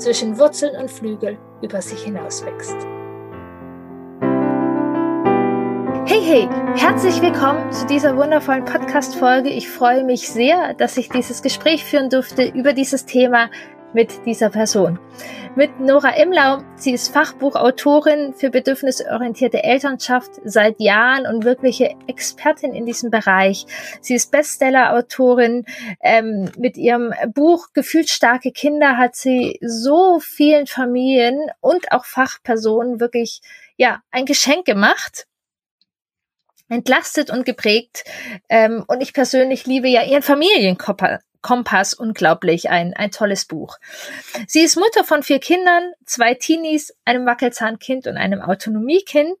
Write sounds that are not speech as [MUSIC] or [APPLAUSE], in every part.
zwischen Wurzeln und Flügel über sich hinauswächst. Hey, hey, herzlich willkommen zu dieser wundervollen Podcast-Folge. Ich freue mich sehr, dass ich dieses Gespräch führen durfte über dieses Thema mit dieser Person. Mit Nora Imlau. Sie ist Fachbuchautorin für bedürfnisorientierte Elternschaft seit Jahren und wirkliche Expertin in diesem Bereich. Sie ist Bestseller-Autorin. Ähm, mit ihrem Buch Gefühlsstarke Kinder hat sie so vielen Familien und auch Fachpersonen wirklich ja ein Geschenk gemacht entlastet und geprägt. Ähm, und ich persönlich liebe ja ihren Familienkörper, Kompass unglaublich, ein, ein tolles Buch. Sie ist Mutter von vier Kindern, zwei Teenies, einem Wackelzahnkind und einem Autonomiekind.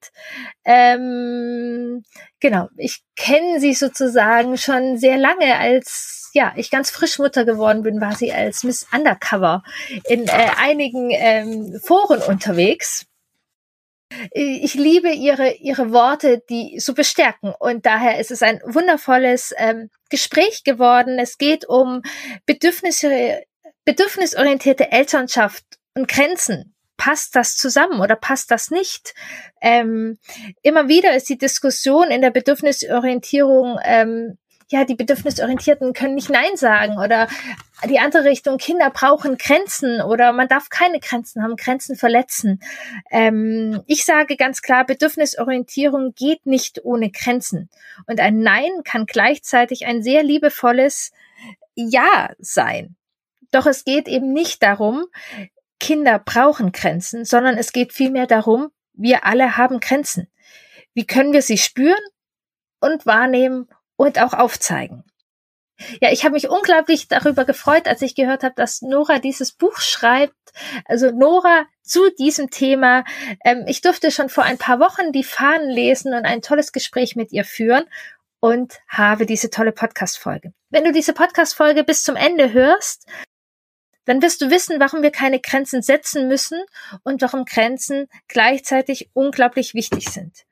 Ähm, genau, ich kenne sie sozusagen schon sehr lange als ja, ich ganz frisch Mutter geworden bin, war sie als Miss Undercover in äh, einigen ähm, Foren unterwegs. Ich liebe ihre, ihre Worte, die so bestärken. Und daher ist es ein wundervolles ähm, Gespräch geworden. Es geht um Bedürfnisse, bedürfnisorientierte Elternschaft und Grenzen. Passt das zusammen oder passt das nicht? Ähm, immer wieder ist die Diskussion in der Bedürfnisorientierung ähm, ja, die Bedürfnisorientierten können nicht Nein sagen oder die andere Richtung, Kinder brauchen Grenzen oder man darf keine Grenzen haben, Grenzen verletzen. Ähm, ich sage ganz klar, Bedürfnisorientierung geht nicht ohne Grenzen. Und ein Nein kann gleichzeitig ein sehr liebevolles Ja sein. Doch es geht eben nicht darum, Kinder brauchen Grenzen, sondern es geht vielmehr darum, wir alle haben Grenzen. Wie können wir sie spüren und wahrnehmen und auch aufzeigen. Ja, ich habe mich unglaublich darüber gefreut, als ich gehört habe, dass Nora dieses Buch schreibt. Also Nora zu diesem Thema. Ähm, ich durfte schon vor ein paar Wochen die Fahnen lesen und ein tolles Gespräch mit ihr führen und habe diese tolle Podcast-Folge. Wenn du diese Podcast-Folge bis zum Ende hörst, dann wirst du wissen, warum wir keine Grenzen setzen müssen und warum Grenzen gleichzeitig unglaublich wichtig sind.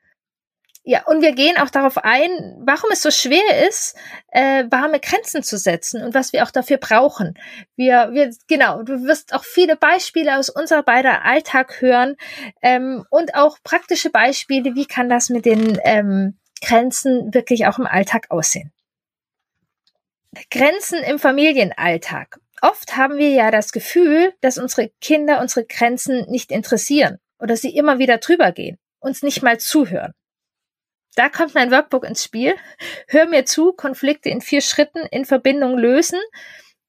Ja, und wir gehen auch darauf ein, warum es so schwer ist, äh, warme Grenzen zu setzen und was wir auch dafür brauchen. Wir, wir, genau, du wirst auch viele Beispiele aus unserer beider Alltag hören ähm, und auch praktische Beispiele, wie kann das mit den ähm, Grenzen wirklich auch im Alltag aussehen. Grenzen im Familienalltag. Oft haben wir ja das Gefühl, dass unsere Kinder unsere Grenzen nicht interessieren oder sie immer wieder drüber gehen, uns nicht mal zuhören. Da kommt mein Workbook ins Spiel. Hör mir zu, Konflikte in vier Schritten in Verbindung lösen.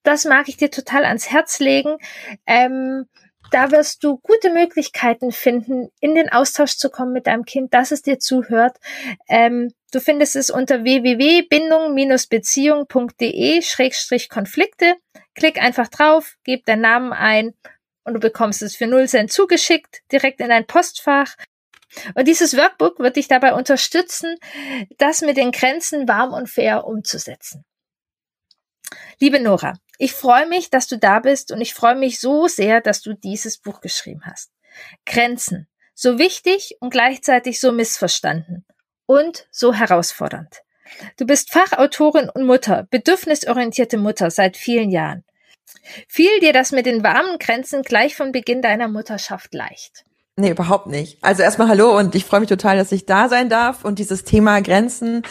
Das mag ich dir total ans Herz legen. Ähm, da wirst du gute Möglichkeiten finden, in den Austausch zu kommen mit deinem Kind, dass es dir zuhört. Ähm, du findest es unter www.bindung-beziehung.de-konflikte. Klick einfach drauf, gib deinen Namen ein und du bekommst es für 0 Cent zugeschickt, direkt in dein Postfach. Und dieses Workbook wird dich dabei unterstützen, das mit den Grenzen warm und fair umzusetzen. Liebe Nora, ich freue mich, dass du da bist und ich freue mich so sehr, dass du dieses Buch geschrieben hast. Grenzen. So wichtig und gleichzeitig so missverstanden und so herausfordernd. Du bist Fachautorin und Mutter, bedürfnisorientierte Mutter seit vielen Jahren. Fiel dir das mit den warmen Grenzen gleich von Beginn deiner Mutterschaft leicht? Nee, überhaupt nicht. Also erstmal hallo und ich freue mich total, dass ich da sein darf. Und dieses Thema Grenzen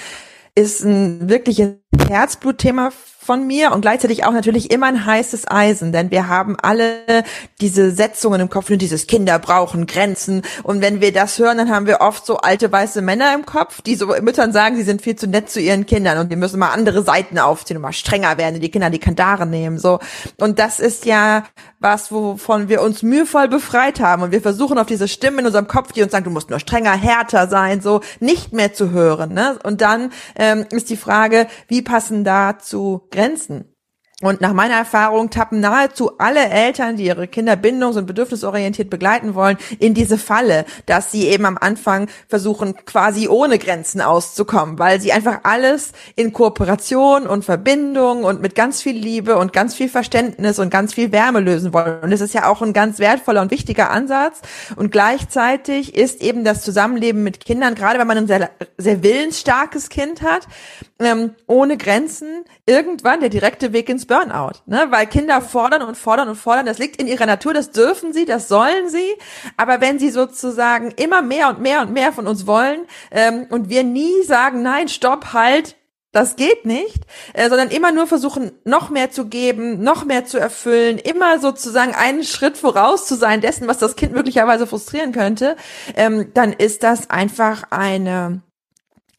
ist ein wirkliches Herzblutthema von mir und gleichzeitig auch natürlich immer ein heißes Eisen, denn wir haben alle diese Setzungen im Kopf, nur dieses Kinder brauchen Grenzen und wenn wir das hören, dann haben wir oft so alte weiße Männer im Kopf, die so Müttern sagen, sie sind viel zu nett zu ihren Kindern und die müssen mal andere Seiten aufziehen und mal strenger werden, die Kinder die Kandare nehmen, so. Und das ist ja was, wovon wir uns mühevoll befreit haben und wir versuchen auf diese Stimmen in unserem Kopf, die uns sagen, du musst nur strenger, härter sein, so nicht mehr zu hören, ne? Und dann ähm, ist die Frage, wie passen dazu Grenzen. Grenzen. Und nach meiner Erfahrung tappen nahezu alle Eltern, die ihre Kinder bindungs- und bedürfnisorientiert begleiten wollen, in diese Falle, dass sie eben am Anfang versuchen, quasi ohne Grenzen auszukommen, weil sie einfach alles in Kooperation und Verbindung und mit ganz viel Liebe und ganz viel Verständnis und ganz viel Wärme lösen wollen. Und es ist ja auch ein ganz wertvoller und wichtiger Ansatz. Und gleichzeitig ist eben das Zusammenleben mit Kindern, gerade wenn man ein sehr, sehr willensstarkes Kind hat, ähm, ohne Grenzen, irgendwann der direkte Weg ins Burnout, ne? Weil Kinder fordern und fordern und fordern. Das liegt in ihrer Natur. Das dürfen sie, das sollen sie. Aber wenn sie sozusagen immer mehr und mehr und mehr von uns wollen ähm, und wir nie sagen, nein, stopp, halt, das geht nicht, äh, sondern immer nur versuchen, noch mehr zu geben, noch mehr zu erfüllen, immer sozusagen einen Schritt voraus zu sein dessen, was das Kind möglicherweise frustrieren könnte, ähm, dann ist das einfach eine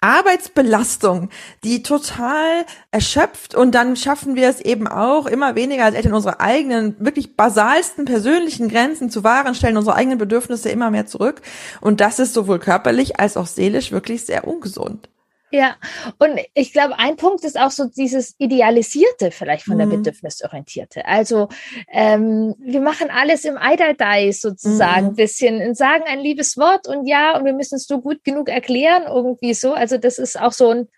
Arbeitsbelastung, die total erschöpft und dann schaffen wir es eben auch immer weniger als Eltern unsere eigenen, wirklich basalsten persönlichen Grenzen zu wahren, stellen unsere eigenen Bedürfnisse immer mehr zurück und das ist sowohl körperlich als auch seelisch wirklich sehr ungesund. Ja, und ich glaube, ein Punkt ist auch so dieses Idealisierte vielleicht von der mhm. Bedürfnisorientierte. Also ähm, wir machen alles im Eidaldei sozusagen, mhm. bisschen, sagen ein liebes Wort und ja, und wir müssen es so gut genug erklären, irgendwie so. Also das ist auch so ein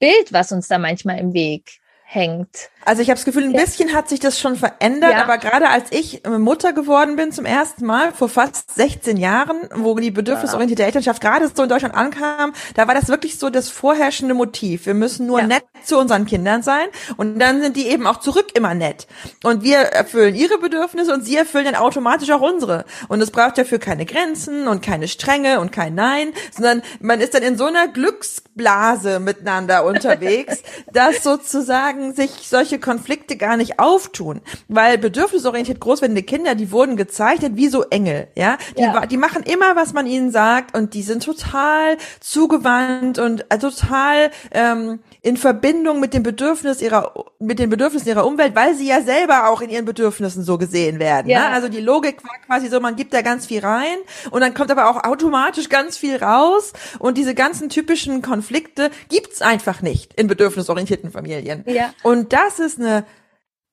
Bild, was uns da manchmal im Weg hängt. Also ich habe das Gefühl, ein bisschen hat sich das schon verändert, ja. aber gerade als ich äh, Mutter geworden bin zum ersten Mal vor fast 16 Jahren, wo die bedürfnisorientierte ja. Elternschaft gerade so in Deutschland ankam, da war das wirklich so das vorherrschende Motiv. Wir müssen nur ja. nett zu unseren Kindern sein und dann sind die eben auch zurück immer nett. Und wir erfüllen ihre Bedürfnisse und sie erfüllen dann automatisch auch unsere. Und es braucht dafür keine Grenzen und keine Strenge und kein Nein, sondern man ist dann in so einer Glücksblase miteinander [LAUGHS] unterwegs, dass sozusagen sich solche solche Konflikte gar nicht auftun, weil bedürfnisorientiert großwerdende Kinder, die wurden gezeichnet wie so Engel, ja? Die, ja. die machen immer, was man ihnen sagt und die sind total zugewandt und äh, total ähm, in Verbindung mit dem Bedürfnis ihrer, mit den Bedürfnissen ihrer Umwelt, weil sie ja selber auch in ihren Bedürfnissen so gesehen werden. Ne? Ja. Ne? Also die Logik war quasi so, man gibt da ganz viel rein und dann kommt aber auch automatisch ganz viel raus und diese ganzen typischen Konflikte gibt's einfach nicht in bedürfnisorientierten Familien. Ja. Und das ist eine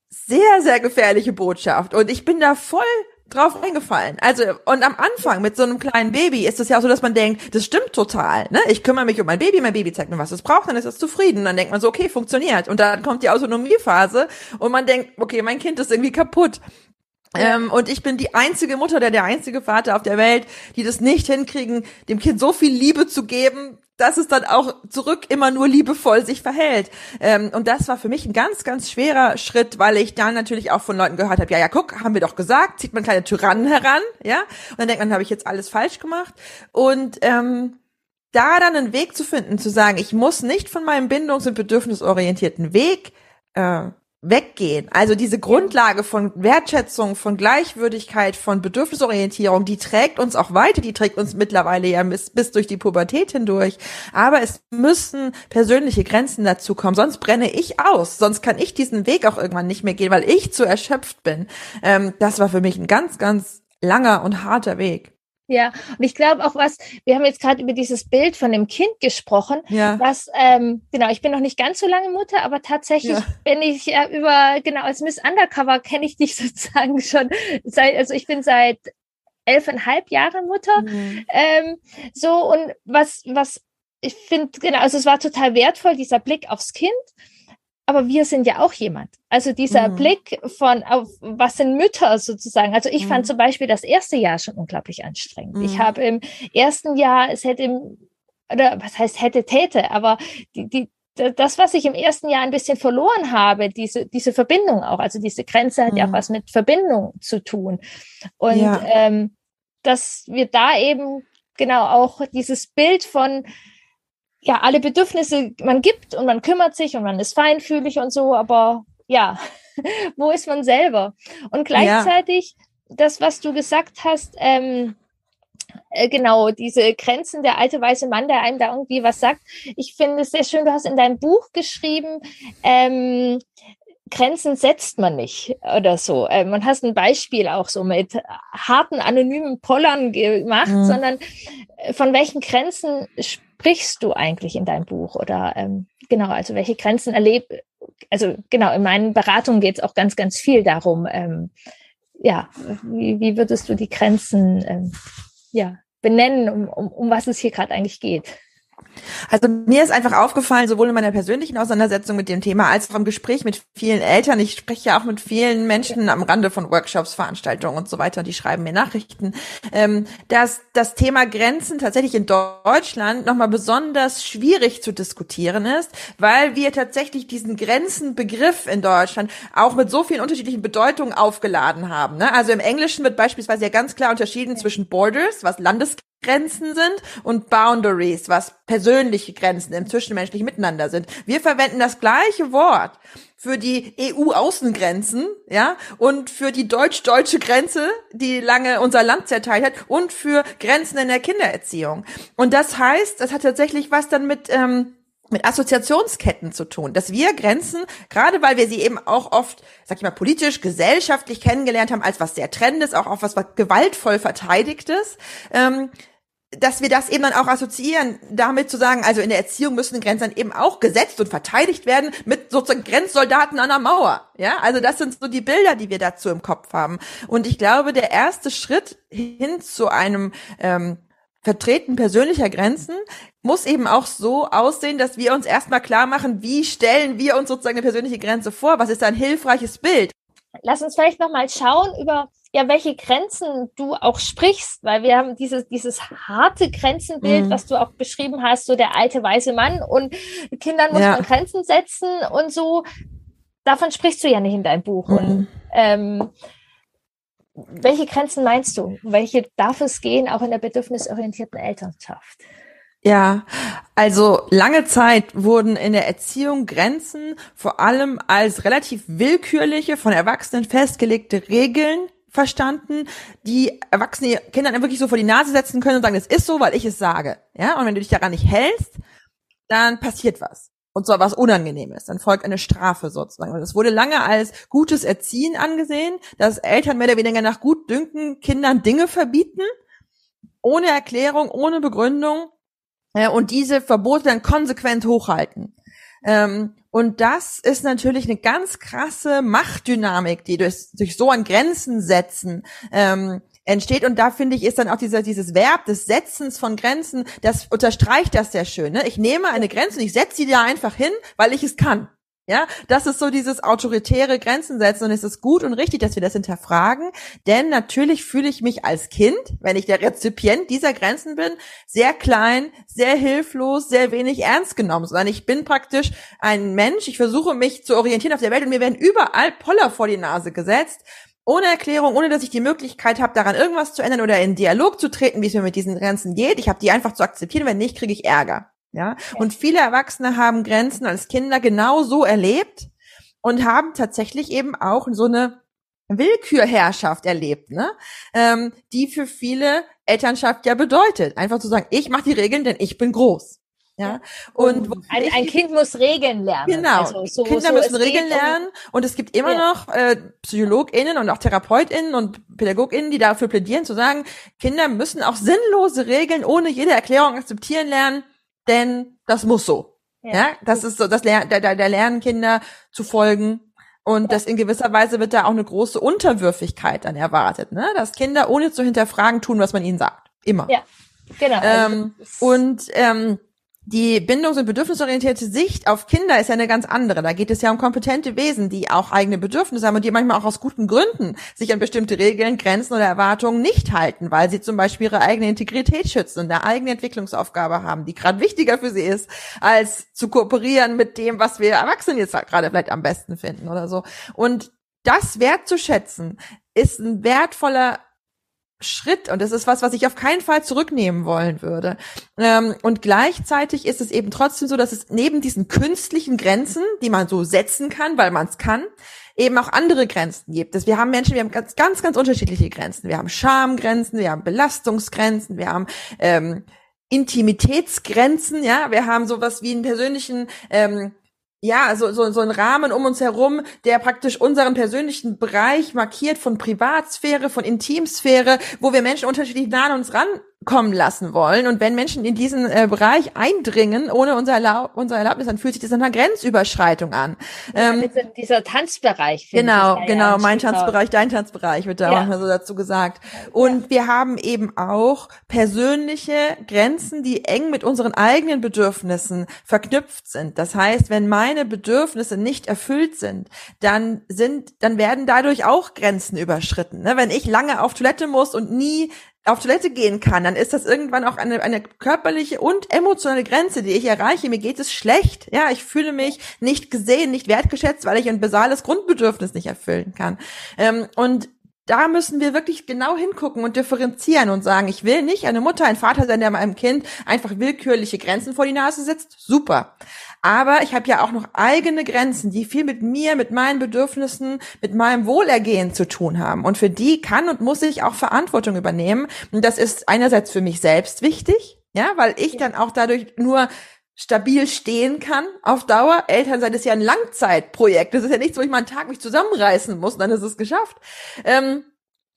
sehr, sehr gefährliche Botschaft und ich bin da voll drauf eingefallen. Also, und am Anfang mit so einem kleinen Baby ist es ja auch so, dass man denkt, das stimmt total. Ne? Ich kümmere mich um mein Baby, mein Baby zeigt mir, was es braucht, dann ist es zufrieden. Dann denkt man so, okay, funktioniert. Und dann kommt die Autonomiephase und man denkt, okay, mein Kind ist irgendwie kaputt. Ähm, und ich bin die einzige Mutter, der der einzige Vater auf der Welt, die das nicht hinkriegen, dem Kind so viel Liebe zu geben, dass es dann auch zurück immer nur liebevoll sich verhält. Ähm, und das war für mich ein ganz, ganz schwerer Schritt, weil ich dann natürlich auch von Leuten gehört habe, ja, ja, guck, haben wir doch gesagt, zieht man keine Tyrannen heran, ja. Und dann denkt man, habe ich jetzt alles falsch gemacht. Und ähm, da dann einen Weg zu finden, zu sagen, ich muss nicht von meinem bindungs- und bedürfnisorientierten Weg äh, weggehen. Also diese Grundlage von Wertschätzung, von Gleichwürdigkeit, von Bedürfnisorientierung, die trägt uns auch weiter, die trägt uns mittlerweile ja bis, bis durch die Pubertät hindurch. Aber es müssen persönliche Grenzen dazu kommen, sonst brenne ich aus, sonst kann ich diesen Weg auch irgendwann nicht mehr gehen, weil ich zu erschöpft bin. Ähm, das war für mich ein ganz, ganz langer und harter Weg. Ja, und ich glaube auch was, wir haben jetzt gerade über dieses Bild von dem Kind gesprochen, ja. was, ähm, genau, ich bin noch nicht ganz so lange Mutter, aber tatsächlich ja. bin ich ja über, genau, als Miss Undercover kenne ich dich [LAUGHS] sozusagen schon seit, also ich bin seit elfeinhalb Jahren Mutter. Mhm. Ähm, so, und was, was ich finde, genau, also es war total wertvoll, dieser Blick aufs Kind aber wir sind ja auch jemand. Also dieser mhm. Blick von, auf, was sind Mütter sozusagen. Also ich mhm. fand zum Beispiel das erste Jahr schon unglaublich anstrengend. Mhm. Ich habe im ersten Jahr, es hätte, im, oder was heißt hätte, täte, aber die, die, das, was ich im ersten Jahr ein bisschen verloren habe, diese, diese Verbindung auch, also diese Grenze hat ja auch mhm. was mit Verbindung zu tun. Und ja. ähm, dass wir da eben genau auch dieses Bild von, ja, alle Bedürfnisse, man gibt und man kümmert sich und man ist feinfühlig und so, aber ja, [LAUGHS] wo ist man selber? Und gleichzeitig, ja. das, was du gesagt hast, ähm, äh, genau, diese Grenzen, der alte weiße Mann, der einem da irgendwie was sagt. Ich finde es sehr schön, du hast in deinem Buch geschrieben, ähm, Grenzen setzt man nicht oder so. Äh, man hast ein Beispiel auch so mit harten, anonymen Pollern gemacht, mhm. sondern äh, von welchen Grenzen sprichst du eigentlich in deinem Buch? Oder ähm, genau, also welche Grenzen erleb also genau, in meinen Beratungen geht es auch ganz, ganz viel darum, ähm, ja, wie, wie würdest du die Grenzen ähm, ja, benennen, um, um, um was es hier gerade eigentlich geht? Also mir ist einfach aufgefallen, sowohl in meiner persönlichen Auseinandersetzung mit dem Thema als auch im Gespräch mit vielen Eltern. Ich spreche ja auch mit vielen Menschen am Rande von Workshops, Veranstaltungen und so weiter. Die schreiben mir Nachrichten, ähm, dass das Thema Grenzen tatsächlich in Deutschland nochmal besonders schwierig zu diskutieren ist, weil wir tatsächlich diesen Grenzenbegriff in Deutschland auch mit so vielen unterschiedlichen Bedeutungen aufgeladen haben. Ne? Also im Englischen wird beispielsweise ja ganz klar unterschieden zwischen Borders, was Landes Grenzen sind und Boundaries, was persönliche Grenzen im zwischenmenschlichen Miteinander sind. Wir verwenden das gleiche Wort für die EU-Außengrenzen, ja, und für die deutsch-deutsche Grenze, die lange unser Land zerteilt hat, und für Grenzen in der Kindererziehung. Und das heißt, das hat tatsächlich was dann mit ähm, mit Assoziationsketten zu tun, dass wir Grenzen, gerade weil wir sie eben auch oft, sag ich mal, politisch, gesellschaftlich kennengelernt haben, als was sehr Trendendes, auch auf was, was gewaltvoll Verteidigtes, ähm, dass wir das eben dann auch assoziieren, damit zu sagen, also in der Erziehung müssen Grenzen eben auch gesetzt und verteidigt werden mit sozusagen Grenzsoldaten an der Mauer. Ja, also das sind so die Bilder, die wir dazu im Kopf haben. Und ich glaube, der erste Schritt hin zu einem ähm, Vertreten persönlicher Grenzen muss eben auch so aussehen, dass wir uns erstmal klar machen, wie stellen wir uns sozusagen eine persönliche Grenze vor? Was ist ein hilfreiches Bild? Lass uns vielleicht nochmal schauen über ja, welche Grenzen du auch sprichst, weil wir haben dieses, dieses harte Grenzenbild, mhm. was du auch beschrieben hast, so der alte weiße Mann und Kindern muss ja. man Grenzen setzen und so. Davon sprichst du ja nicht in deinem Buch. Mhm. Und, ähm, welche Grenzen meinst du? Welche darf es gehen, auch in der bedürfnisorientierten Elternschaft? Ja, also lange Zeit wurden in der Erziehung Grenzen vor allem als relativ willkürliche, von Erwachsenen festgelegte Regeln verstanden, die erwachsene Kinder dann wirklich so vor die Nase setzen können und sagen, das ist so, weil ich es sage. Ja, und wenn du dich daran nicht hältst, dann passiert was. Und zwar was Unangenehmes. Dann folgt eine Strafe sozusagen. Das wurde lange als gutes Erziehen angesehen, dass Eltern mehr oder weniger nach Gutdünken Kindern Dinge verbieten, ohne Erklärung, ohne Begründung, äh, und diese Verbote dann konsequent hochhalten. Ähm, und das ist natürlich eine ganz krasse Machtdynamik, die durch, durch so ein Grenzen setzen ähm, entsteht. Und da finde ich, ist dann auch dieser, dieses Verb des Setzens von Grenzen, das unterstreicht das sehr schön. Ne? Ich nehme eine Grenze und ich setze sie da einfach hin, weil ich es kann. Ja, das ist so dieses autoritäre Grenzen setzen und es ist gut und richtig, dass wir das hinterfragen, denn natürlich fühle ich mich als Kind, wenn ich der Rezipient dieser Grenzen bin, sehr klein, sehr hilflos, sehr wenig ernst genommen, sondern ich bin praktisch ein Mensch, ich versuche mich zu orientieren auf der Welt und mir werden überall Poller vor die Nase gesetzt, ohne Erklärung, ohne dass ich die Möglichkeit habe, daran irgendwas zu ändern oder in Dialog zu treten, wie es mir mit diesen Grenzen geht. Ich habe die einfach zu akzeptieren, wenn nicht, kriege ich Ärger. Ja, und viele Erwachsene haben Grenzen als Kinder genau so erlebt und haben tatsächlich eben auch so eine Willkürherrschaft erlebt, ne? Ähm, die für viele Elternschaft ja bedeutet. Einfach zu sagen, ich mache die Regeln, denn ich bin groß. Ja, und ein, ein, Kind muss Regeln lernen. Genau, also so, Kinder so müssen Regeln lernen und es gibt immer ja. noch äh, PsychologInnen und auch TherapeutInnen und PädagogInnen, die dafür plädieren, zu sagen, Kinder müssen auch sinnlose Regeln ohne jede Erklärung akzeptieren lernen, denn das muss so. Ja, ja das ist so, das ler da, da, da lernen Kinder zu folgen. Und ja. das in gewisser Weise wird da auch eine große Unterwürfigkeit dann erwartet, ne? Dass Kinder ohne zu hinterfragen tun, was man ihnen sagt. Immer. Ja, genau. Ähm, also und ähm, die bindungs- und bedürfnisorientierte Sicht auf Kinder ist ja eine ganz andere. Da geht es ja um kompetente Wesen, die auch eigene Bedürfnisse haben und die manchmal auch aus guten Gründen sich an bestimmte Regeln, Grenzen oder Erwartungen nicht halten, weil sie zum Beispiel ihre eigene Integrität schützen und eine eigene Entwicklungsaufgabe haben, die gerade wichtiger für sie ist, als zu kooperieren mit dem, was wir Erwachsenen jetzt gerade vielleicht am besten finden oder so. Und das wertzuschätzen, ist ein wertvoller Schritt und das ist was, was ich auf keinen Fall zurücknehmen wollen würde. Ähm, und gleichzeitig ist es eben trotzdem so, dass es neben diesen künstlichen Grenzen, die man so setzen kann, weil man es kann, eben auch andere Grenzen gibt. wir haben Menschen, wir haben ganz, ganz, ganz unterschiedliche Grenzen. Wir haben Schamgrenzen, wir haben Belastungsgrenzen, wir haben ähm, Intimitätsgrenzen, ja, wir haben sowas wie einen persönlichen ähm, ja, so, so, so ein Rahmen um uns herum, der praktisch unseren persönlichen Bereich markiert von Privatsphäre, von Intimsphäre, wo wir Menschen unterschiedlich nah an uns ran kommen lassen wollen. Und wenn Menschen in diesen äh, Bereich eindringen, ohne unser, Erlaub unser Erlaubnis, dann fühlt sich das nach einer Grenzüberschreitung an. Ähm, ja, dieser Tanzbereich. Genau, ich, genau, mein Tanzbereich, dein Tanzbereich wird da ja. manchmal so dazu gesagt. Und ja. wir haben eben auch persönliche Grenzen, die eng mit unseren eigenen Bedürfnissen verknüpft sind. Das heißt, wenn meine Bedürfnisse nicht erfüllt sind, dann sind, dann werden dadurch auch Grenzen überschritten. Ne? Wenn ich lange auf Toilette muss und nie auf Toilette gehen kann, dann ist das irgendwann auch eine, eine körperliche und emotionale Grenze, die ich erreiche. Mir geht es schlecht. Ja, ich fühle mich nicht gesehen, nicht wertgeschätzt, weil ich ein basales Grundbedürfnis nicht erfüllen kann. Ähm, und da müssen wir wirklich genau hingucken und differenzieren und sagen, ich will nicht eine Mutter, ein Vater sein, der meinem Kind einfach willkürliche Grenzen vor die Nase setzt. Super. Aber ich habe ja auch noch eigene Grenzen, die viel mit mir, mit meinen Bedürfnissen, mit meinem Wohlergehen zu tun haben. Und für die kann und muss ich auch Verantwortung übernehmen. Und das ist einerseits für mich selbst wichtig, ja, weil ich dann auch dadurch nur stabil stehen kann auf Dauer. Elternsein ist ja ein Langzeitprojekt. Das ist ja nichts, wo ich mal einen Tag mich zusammenreißen muss, dann ist es geschafft. Ähm,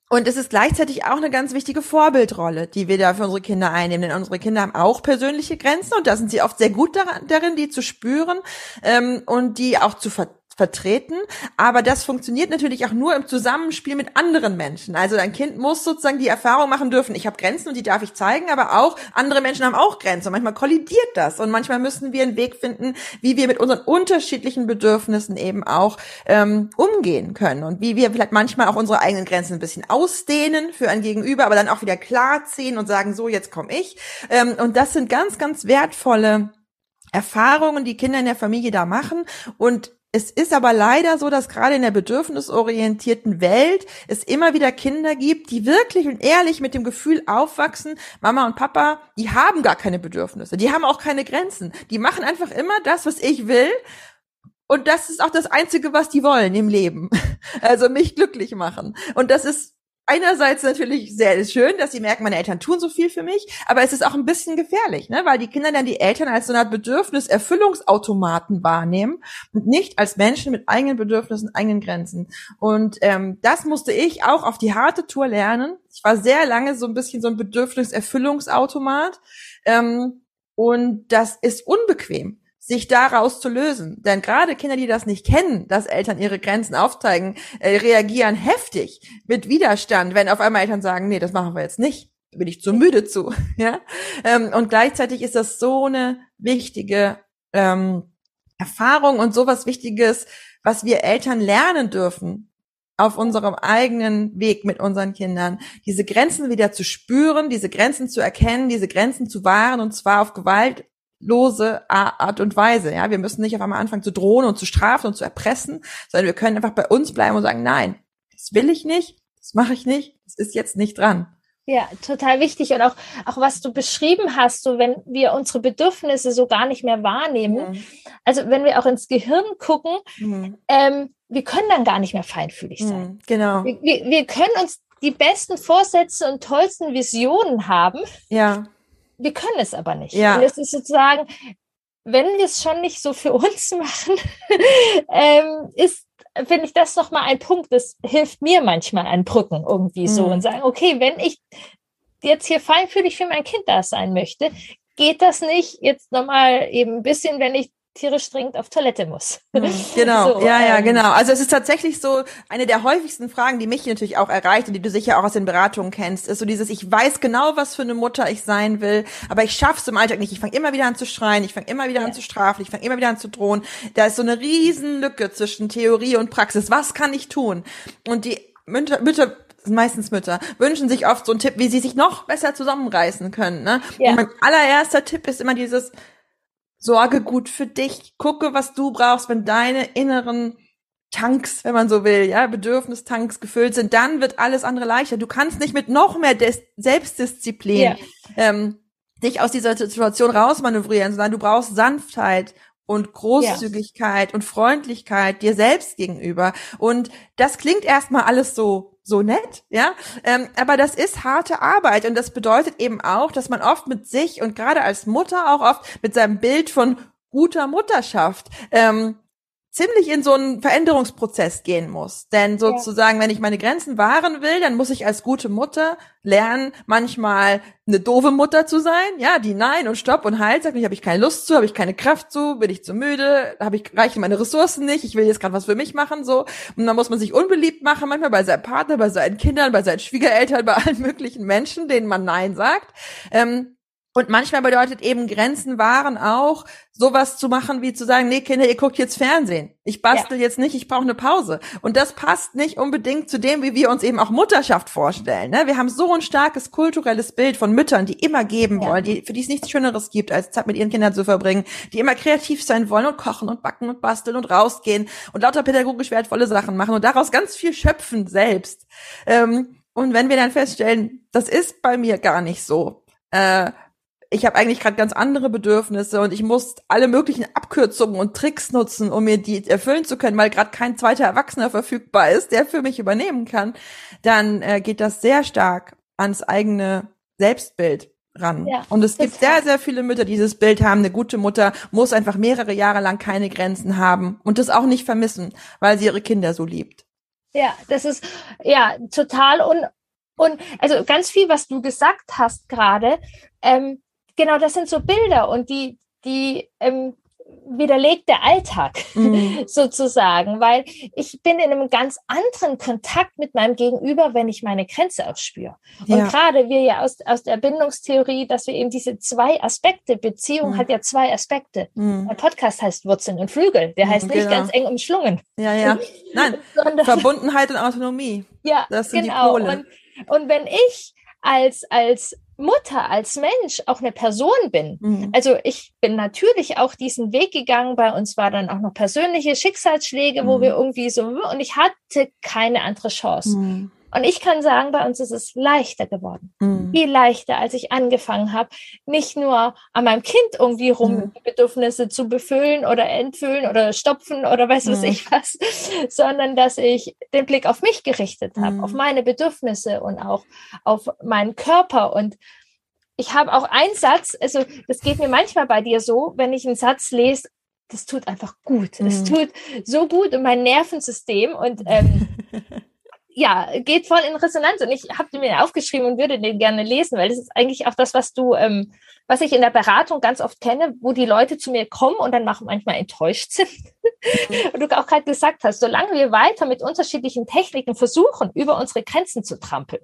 und es ist gleichzeitig auch eine ganz wichtige Vorbildrolle, die wir da für unsere Kinder einnehmen. Denn unsere Kinder haben auch persönliche Grenzen und da sind sie oft sehr gut darin, die zu spüren ähm, und die auch zu ver vertreten. Aber das funktioniert natürlich auch nur im Zusammenspiel mit anderen Menschen. Also ein Kind muss sozusagen die Erfahrung machen dürfen, ich habe Grenzen und die darf ich zeigen, aber auch andere Menschen haben auch Grenzen. Und manchmal kollidiert das. Und manchmal müssen wir einen Weg finden, wie wir mit unseren unterschiedlichen Bedürfnissen eben auch ähm, umgehen können. Und wie wir vielleicht manchmal auch unsere eigenen Grenzen ein bisschen ausdehnen für ein Gegenüber, aber dann auch wieder klar ziehen und sagen, so, jetzt komme ich. Ähm, und das sind ganz, ganz wertvolle Erfahrungen, die Kinder in der Familie da machen. Und es ist aber leider so, dass gerade in der bedürfnisorientierten Welt es immer wieder Kinder gibt, die wirklich und ehrlich mit dem Gefühl aufwachsen, Mama und Papa, die haben gar keine Bedürfnisse, die haben auch keine Grenzen. Die machen einfach immer das, was ich will. Und das ist auch das Einzige, was die wollen im Leben. [LAUGHS] Also mich glücklich machen. Und das ist einerseits natürlich sehr schön, dass sie merken, meine Eltern tun so viel für mich, aber es ist auch ein bisschen gefährlich, ne? weil die Kinder dann die Eltern als so eine Art Bedürfniserfüllungsautomaten wahrnehmen und nicht als Menschen mit eigenen Bedürfnissen, eigenen Grenzen. Und ähm, das musste ich auch auf die harte Tour lernen. Ich war sehr lange so ein bisschen so ein Bedürfniserfüllungsautomat ähm, und das ist unbequem sich daraus zu lösen. Denn gerade Kinder, die das nicht kennen, dass Eltern ihre Grenzen aufzeigen, äh, reagieren heftig mit Widerstand, wenn auf einmal Eltern sagen, nee, das machen wir jetzt nicht. Bin ich zu müde zu, [LAUGHS] ja. Ähm, und gleichzeitig ist das so eine wichtige ähm, Erfahrung und sowas Wichtiges, was wir Eltern lernen dürfen auf unserem eigenen Weg mit unseren Kindern, diese Grenzen wieder zu spüren, diese Grenzen zu erkennen, diese Grenzen zu wahren und zwar auf Gewalt lose Art und Weise. Ja, wir müssen nicht auf einmal anfangen zu drohen und zu strafen und zu erpressen, sondern wir können einfach bei uns bleiben und sagen, nein, das will ich nicht, das mache ich nicht, das ist jetzt nicht dran. Ja, total wichtig. Und auch, auch was du beschrieben hast, so wenn wir unsere Bedürfnisse so gar nicht mehr wahrnehmen. Mhm. Also wenn wir auch ins Gehirn gucken, mhm. ähm, wir können dann gar nicht mehr feinfühlig sein. Mhm, genau. Wir, wir, wir können uns die besten Vorsätze und tollsten Visionen haben. Ja wir können es aber nicht. Ja. Und es ist sozusagen, wenn wir es schon nicht so für uns [LAUGHS] machen, ähm, ist, finde ich, das nochmal ein Punkt, das hilft mir manchmal an Brücken irgendwie mhm. so und sagen, okay, wenn ich jetzt hier feinfühlig für mein Kind da sein möchte, geht das nicht jetzt nochmal eben ein bisschen, wenn ich tierisch dringend auf Toilette muss. [LAUGHS] Genau, so, ja, ja, ähm, genau. Also es ist tatsächlich so eine der häufigsten Fragen, die mich natürlich auch erreicht und die du sicher auch aus den Beratungen kennst, ist so dieses, ich weiß genau, was für eine Mutter ich sein will, aber ich schaff's im Alltag nicht. Ich fange immer wieder an zu schreien, ich fange immer wieder ja. an zu strafen, ich fange immer wieder an zu drohen. Da ist so eine riesen Lücke zwischen Theorie und Praxis. Was kann ich tun? Und die Mütter, Mütter meistens Mütter, wünschen sich oft so einen Tipp, wie sie sich noch besser zusammenreißen können. Ne? Ja. Und mein allererster Tipp ist immer dieses, sorge gut für dich, gucke, was du brauchst, wenn deine inneren Tanks, wenn man so will, ja, Bedürfnistanks gefüllt sind, dann wird alles andere leichter. Du kannst nicht mit noch mehr Des Selbstdisziplin ja. ähm, dich aus dieser Situation rausmanövrieren, sondern du brauchst Sanftheit und Großzügigkeit ja. und Freundlichkeit dir selbst gegenüber. Und das klingt erstmal alles so so nett, ja. Ähm, aber das ist harte Arbeit und das bedeutet eben auch, dass man oft mit sich und gerade als Mutter auch oft mit seinem Bild von guter Mutterschaft ähm, ziemlich in so einen Veränderungsprozess gehen muss. Denn sozusagen, ja. wenn ich meine Grenzen wahren will, dann muss ich als gute Mutter lernen, manchmal eine doofe Mutter zu sein, ja, die Nein und Stopp und Halt sagt, ich habe ich keine Lust zu, habe ich keine Kraft zu, bin ich zu müde, habe ich reichen meine Ressourcen nicht, ich will jetzt gerade was für mich machen so und dann muss man sich unbeliebt machen, manchmal bei seinem Partner, bei seinen Kindern, bei seinen Schwiegereltern, bei allen möglichen Menschen, denen man Nein sagt. Ähm, und manchmal bedeutet eben Grenzen wahren auch, sowas zu machen, wie zu sagen, nee, Kinder, ihr guckt jetzt Fernsehen. Ich bastel ja. jetzt nicht, ich brauche eine Pause. Und das passt nicht unbedingt zu dem, wie wir uns eben auch Mutterschaft vorstellen. Ne? Wir haben so ein starkes kulturelles Bild von Müttern, die immer geben ja. wollen, die, für die es nichts Schöneres gibt, als Zeit mit ihren Kindern zu verbringen, die immer kreativ sein wollen und kochen und backen und basteln und rausgehen und lauter pädagogisch wertvolle Sachen machen und daraus ganz viel schöpfen selbst. Ähm, und wenn wir dann feststellen, das ist bei mir gar nicht so, äh, ich habe eigentlich gerade ganz andere Bedürfnisse und ich muss alle möglichen Abkürzungen und Tricks nutzen, um mir die erfüllen zu können, weil gerade kein zweiter Erwachsener verfügbar ist, der für mich übernehmen kann, dann äh, geht das sehr stark ans eigene Selbstbild ran. Ja, und es gibt sehr, sehr viele Mütter, die dieses Bild haben. Eine gute Mutter muss einfach mehrere Jahre lang keine Grenzen haben und das auch nicht vermissen, weil sie ihre Kinder so liebt. Ja, das ist ja total und und also ganz viel, was du gesagt hast gerade, ähm, genau, das sind so Bilder und die, die ähm, widerlegt der Alltag mhm. [LAUGHS] sozusagen, weil ich bin in einem ganz anderen Kontakt mit meinem Gegenüber, wenn ich meine Grenze auch spüre. Ja. Und gerade wir ja aus, aus der Bindungstheorie, dass wir eben diese zwei Aspekte, Beziehung mhm. hat ja zwei Aspekte. Mhm. Ein Podcast heißt Wurzeln und Flügel, der heißt nicht genau. ganz eng umschlungen. Ja, ja. [LAUGHS] Nein, Verbundenheit und Autonomie. Ja, das sind genau. die Pole. Und, und wenn ich als, als Mutter, als Mensch auch eine Person bin. Mhm. Also ich bin natürlich auch diesen Weg gegangen. Bei uns war dann auch noch persönliche Schicksalsschläge, mhm. wo wir irgendwie so, und ich hatte keine andere Chance. Mhm. Und ich kann sagen, bei uns ist es leichter geworden. Mhm. Viel leichter, als ich angefangen habe, nicht nur an meinem Kind irgendwie rum mhm. Bedürfnisse zu befüllen oder entfüllen oder stopfen oder weiß was mhm. ich was, sondern dass ich den Blick auf mich gerichtet habe, auf mhm. meine Bedürfnisse und auch auf meinen Körper und ich habe auch einen Satz, also das geht mir manchmal bei dir so, wenn ich einen Satz lese, das tut einfach gut. Es mhm. tut so gut in mein Nervensystem und ähm, [LAUGHS] ja, geht voll in Resonanz. Und ich habe den mir aufgeschrieben und würde den gerne lesen, weil das ist eigentlich auch das, was du, ähm, was ich in der Beratung ganz oft kenne, wo die Leute zu mir kommen und dann auch manchmal enttäuscht sind. Mhm. [LAUGHS] und du auch gerade gesagt hast, solange wir weiter mit unterschiedlichen Techniken versuchen, über unsere Grenzen zu trampeln,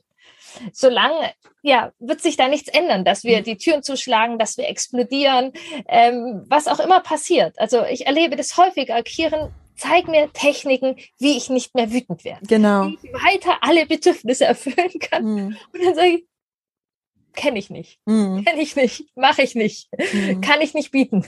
solange ja wird sich da nichts ändern, dass wir mhm. die Türen zuschlagen, dass wir explodieren, ähm, was auch immer passiert. Also ich erlebe das häufiger. Kieren zeig mir Techniken, wie ich nicht mehr wütend werde. Genau. Wie ich weiter alle Bedürfnisse erfüllen kann. Mhm. Und dann sage ich, kenne ich nicht. Mhm. Kenne ich nicht. Mache ich nicht. Mhm. Kann ich nicht bieten.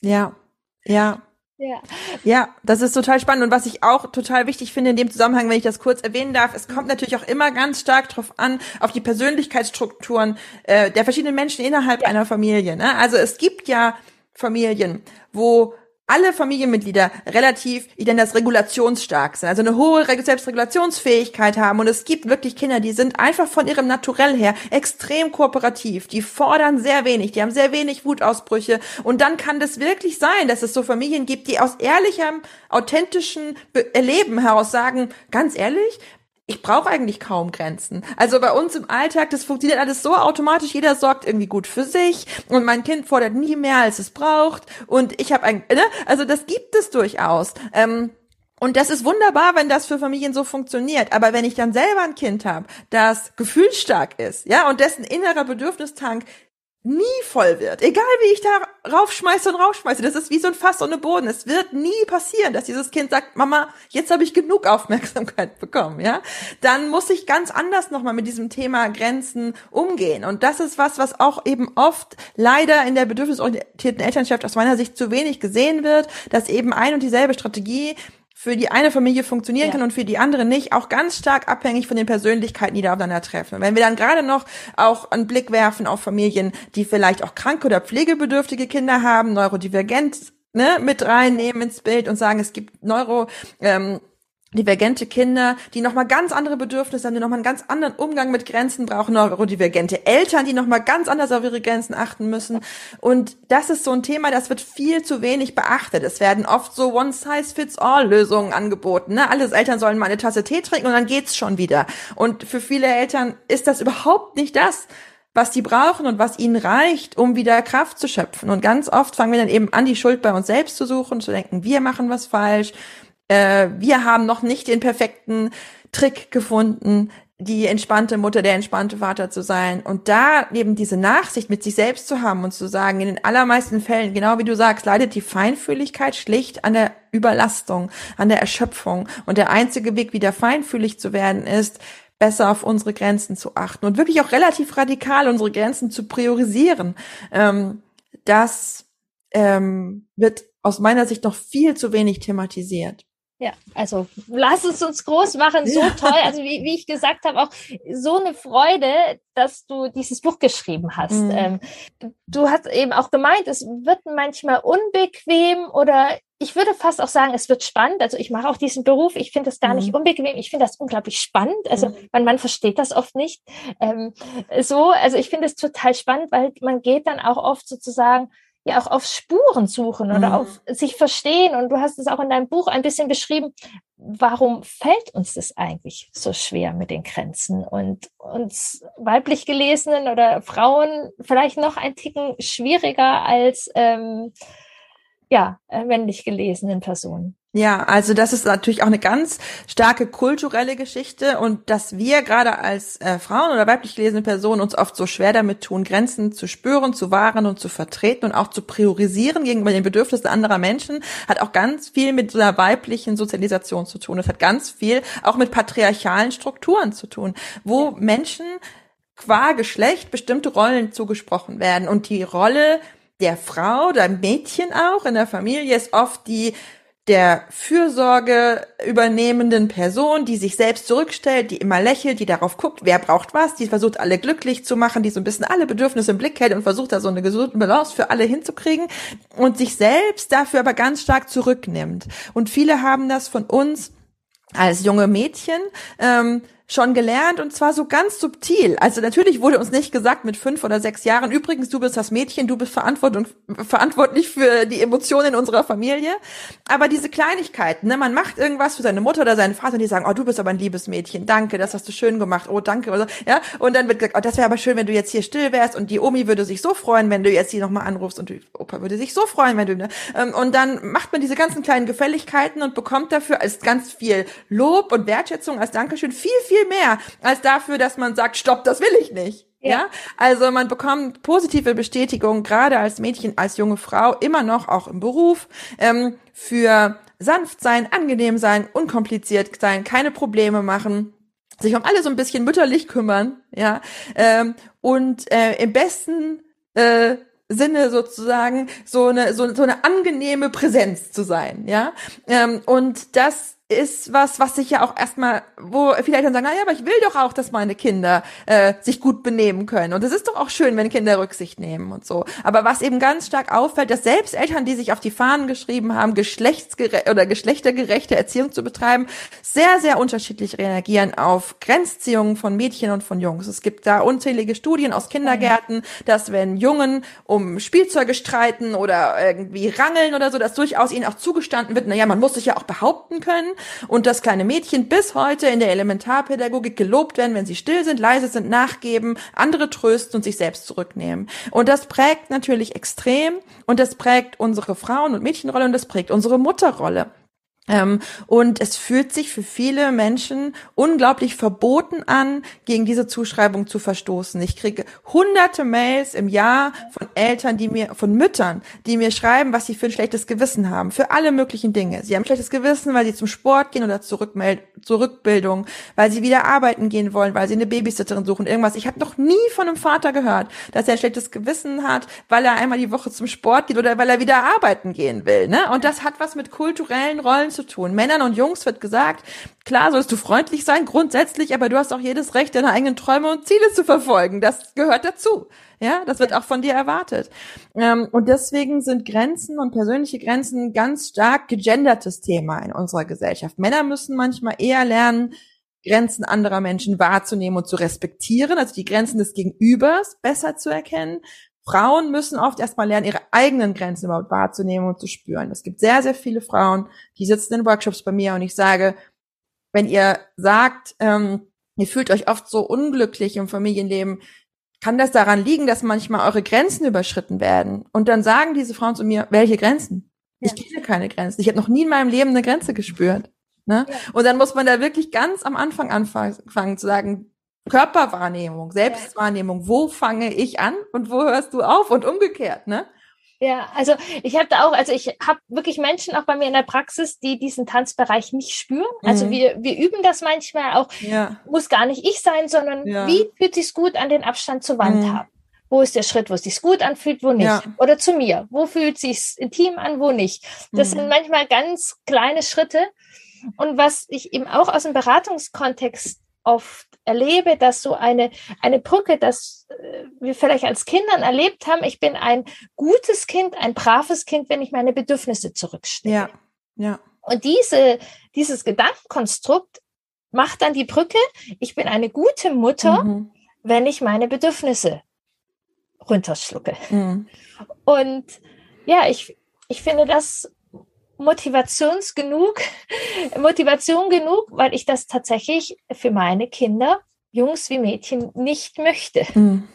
Ja. Ja. Ja. ja, das ist total spannend. Und was ich auch total wichtig finde in dem Zusammenhang, wenn ich das kurz erwähnen darf, es kommt natürlich auch immer ganz stark drauf an, auf die Persönlichkeitsstrukturen äh, der verschiedenen Menschen innerhalb ja. einer Familie. Ne? Also es gibt ja Familien, wo alle Familienmitglieder relativ, ich nenne das regulationsstark sind, also eine hohe Selbstregulationsfähigkeit haben. Und es gibt wirklich Kinder, die sind einfach von ihrem Naturell her extrem kooperativ. Die fordern sehr wenig, die haben sehr wenig Wutausbrüche. Und dann kann das wirklich sein, dass es so Familien gibt, die aus ehrlichem, authentischen Erleben heraus sagen, ganz ehrlich, ich brauche eigentlich kaum Grenzen. Also bei uns im Alltag, das funktioniert alles so automatisch. Jeder sorgt irgendwie gut für sich und mein Kind fordert nie mehr, als es braucht. Und ich habe ein, ne? also das gibt es durchaus. Ähm, und das ist wunderbar, wenn das für Familien so funktioniert. Aber wenn ich dann selber ein Kind habe, das gefühlsstark ist, ja, und dessen innerer Bedürfnistank nie voll wird. Egal wie ich da raufschmeiße und raufschmeiße, das ist wie so ein Fass ohne Boden. Es wird nie passieren, dass dieses Kind sagt, Mama, jetzt habe ich genug Aufmerksamkeit [LAUGHS] bekommen, ja? Dann muss ich ganz anders nochmal mit diesem Thema Grenzen umgehen. Und das ist was, was auch eben oft leider in der bedürfnisorientierten Elternschaft aus meiner Sicht zu wenig gesehen wird, dass eben ein und dieselbe Strategie für die eine Familie funktionieren ja. kann und für die andere nicht, auch ganz stark abhängig von den Persönlichkeiten, die da aufeinandertreffen. Und wenn wir dann gerade noch auch einen Blick werfen auf Familien, die vielleicht auch kranke oder pflegebedürftige Kinder haben, neurodivergent ne, mit reinnehmen ins Bild und sagen, es gibt Neuro, ähm, divergente Kinder, die nochmal ganz andere Bedürfnisse haben, die nochmal einen ganz anderen Umgang mit Grenzen brauchen, neurodivergente Eltern, die nochmal ganz anders auf ihre Grenzen achten müssen. Und das ist so ein Thema, das wird viel zu wenig beachtet. Es werden oft so One-Size-Fits-All-Lösungen angeboten. Ne? Alle Eltern sollen mal eine Tasse Tee trinken und dann geht's schon wieder. Und für viele Eltern ist das überhaupt nicht das, was die brauchen und was ihnen reicht, um wieder Kraft zu schöpfen. Und ganz oft fangen wir dann eben an, die Schuld bei uns selbst zu suchen, zu denken, wir machen was falsch, äh, wir haben noch nicht den perfekten Trick gefunden, die entspannte Mutter, der entspannte Vater zu sein. Und da eben diese Nachsicht mit sich selbst zu haben und zu sagen, in den allermeisten Fällen, genau wie du sagst, leidet die Feinfühligkeit schlicht an der Überlastung, an der Erschöpfung. Und der einzige Weg, wieder feinfühlig zu werden, ist, besser auf unsere Grenzen zu achten und wirklich auch relativ radikal unsere Grenzen zu priorisieren. Ähm, das ähm, wird aus meiner Sicht noch viel zu wenig thematisiert. Ja, also lass es uns groß machen, so ja. toll. Also wie, wie ich gesagt habe, auch so eine Freude, dass du dieses Buch geschrieben hast. Mhm. Ähm, du hast eben auch gemeint, es wird manchmal unbequem oder ich würde fast auch sagen, es wird spannend. Also ich mache auch diesen Beruf. Ich finde das gar mhm. nicht unbequem. Ich finde das unglaublich spannend. Also mhm. man, man versteht das oft nicht. Ähm, so, also ich finde es total spannend, weil man geht dann auch oft sozusagen ja auch auf Spuren suchen oder mhm. auf sich verstehen. Und du hast es auch in deinem Buch ein bisschen beschrieben. Warum fällt uns das eigentlich so schwer mit den Grenzen und uns weiblich gelesenen oder Frauen vielleicht noch ein Ticken schwieriger als ähm, ja äh, männlich gelesenen Personen? Ja, also das ist natürlich auch eine ganz starke kulturelle Geschichte und dass wir gerade als äh, Frauen oder weiblich gelesene Personen uns oft so schwer damit tun, Grenzen zu spüren, zu wahren und zu vertreten und auch zu priorisieren gegenüber den Bedürfnissen anderer Menschen, hat auch ganz viel mit so einer weiblichen Sozialisation zu tun. Das hat ganz viel auch mit patriarchalen Strukturen zu tun, wo Menschen qua Geschlecht bestimmte Rollen zugesprochen werden und die Rolle der Frau, der Mädchen auch in der Familie ist oft die der Fürsorge übernehmenden Person, die sich selbst zurückstellt, die immer lächelt, die darauf guckt, wer braucht was, die versucht alle glücklich zu machen, die so ein bisschen alle Bedürfnisse im Blick hält und versucht da so eine gesunde Balance für alle hinzukriegen und sich selbst dafür aber ganz stark zurücknimmt. Und viele haben das von uns als junge Mädchen ähm, schon gelernt und zwar so ganz subtil. Also natürlich wurde uns nicht gesagt mit fünf oder sechs Jahren, übrigens, du bist das Mädchen, du bist verantwortlich für die Emotionen unserer Familie. Aber diese Kleinigkeiten, ne, man macht irgendwas für seine Mutter oder seinen Vater und die sagen, oh, du bist aber ein liebes Mädchen, danke, das hast du schön gemacht, oh, danke, oder so, ja. Und dann wird gesagt, oh, das wäre aber schön, wenn du jetzt hier still wärst und die Omi würde sich so freuen, wenn du jetzt hier nochmal anrufst und die Opa würde sich so freuen, wenn du, ne? Ähm, und dann macht man diese ganzen kleinen Gefälligkeiten und bekommt dafür als ganz viel Lob und Wertschätzung als Dankeschön viel, viel viel mehr als dafür, dass man sagt, stopp, das will ich nicht. Ja. ja. also man bekommt positive Bestätigung, gerade als Mädchen, als junge Frau, immer noch auch im Beruf, ähm, für sanft sein, angenehm sein, unkompliziert sein, keine Probleme machen, sich um alle so ein bisschen mütterlich kümmern, ja, ähm, und äh, im besten äh, Sinne sozusagen so eine so, so eine angenehme Präsenz zu sein, ja, ähm, und das ist was, was sich ja auch erstmal, wo viele Eltern sagen, naja, aber ich will doch auch, dass meine Kinder äh, sich gut benehmen können. Und es ist doch auch schön, wenn Kinder Rücksicht nehmen und so. Aber was eben ganz stark auffällt, dass selbst Eltern, die sich auf die Fahnen geschrieben haben, geschlechtsgerechte oder geschlechtergerechte Erziehung zu betreiben, sehr, sehr unterschiedlich reagieren auf Grenzziehungen von Mädchen und von Jungs. Es gibt da unzählige Studien aus Kindergärten, dass wenn Jungen um Spielzeuge streiten oder irgendwie rangeln oder so, dass durchaus ihnen auch zugestanden wird, naja, man muss sich ja auch behaupten können und dass kleine Mädchen bis heute in der Elementarpädagogik gelobt werden, wenn sie still sind, leise sind, nachgeben, andere trösten und sich selbst zurücknehmen. Und das prägt natürlich extrem und das prägt unsere Frauen- und Mädchenrolle und das prägt unsere Mutterrolle. Ähm, und es fühlt sich für viele Menschen unglaublich verboten an, gegen diese Zuschreibung zu verstoßen. Ich kriege hunderte Mails im Jahr von Eltern, die mir, von Müttern, die mir schreiben, was sie für ein schlechtes Gewissen haben, für alle möglichen Dinge. Sie haben schlechtes Gewissen, weil sie zum Sport gehen oder zur Rückbildung, weil sie wieder arbeiten gehen wollen, weil sie eine Babysitterin suchen, irgendwas. Ich habe noch nie von einem Vater gehört, dass er ein schlechtes Gewissen hat, weil er einmal die Woche zum Sport geht oder weil er wieder arbeiten gehen will. Ne? Und das hat was mit kulturellen Rollen zu tun. Männern und Jungs wird gesagt, klar sollst du freundlich sein, grundsätzlich, aber du hast auch jedes Recht, deine eigenen Träume und Ziele zu verfolgen. Das gehört dazu. Ja, das wird auch von dir erwartet. Ähm, und deswegen sind Grenzen und persönliche Grenzen ein ganz stark gegendertes Thema in unserer Gesellschaft. Männer müssen manchmal eher lernen, Grenzen anderer Menschen wahrzunehmen und zu respektieren, also die Grenzen des Gegenübers besser zu erkennen. Frauen müssen oft erstmal lernen, ihre eigenen Grenzen überhaupt wahrzunehmen und zu spüren. Es gibt sehr, sehr viele Frauen, die sitzen in Workshops bei mir und ich sage, wenn ihr sagt, ähm, ihr fühlt euch oft so unglücklich im Familienleben, kann das daran liegen, dass manchmal eure Grenzen überschritten werden? Und dann sagen diese Frauen zu mir, welche Grenzen? Ja. Ich kenne keine Grenzen. Ich habe noch nie in meinem Leben eine Grenze gespürt. Ne? Ja. Und dann muss man da wirklich ganz am Anfang anfangen zu sagen, Körperwahrnehmung, Selbstwahrnehmung, wo fange ich an und wo hörst du auf und umgekehrt, ne? Ja, also ich habe da auch, also ich habe wirklich Menschen auch bei mir in der Praxis, die diesen Tanzbereich nicht spüren. Also mhm. wir, wir üben das manchmal auch, ja. muss gar nicht ich sein, sondern ja. wie fühlt sich's gut an den Abstand zur Wand mhm. haben? Wo ist der Schritt, wo es sich gut anfühlt, wo nicht? Ja. Oder zu mir. Wo fühlt sich's intim an, wo nicht? Das mhm. sind manchmal ganz kleine Schritte. Und was ich eben auch aus dem Beratungskontext oft erlebe, dass so eine, eine Brücke, dass äh, wir vielleicht als Kindern erlebt haben, ich bin ein gutes Kind, ein braves Kind, wenn ich meine Bedürfnisse zurückstelle. Ja, ja. Und diese, dieses Gedankenkonstrukt macht dann die Brücke, ich bin eine gute Mutter, mhm. wenn ich meine Bedürfnisse runterschlucke. Mhm. Und ja, ich, ich finde das Motivationsgenug, [LAUGHS] Motivation genug, weil ich das tatsächlich für meine Kinder, Jungs wie Mädchen, nicht möchte. Mhm.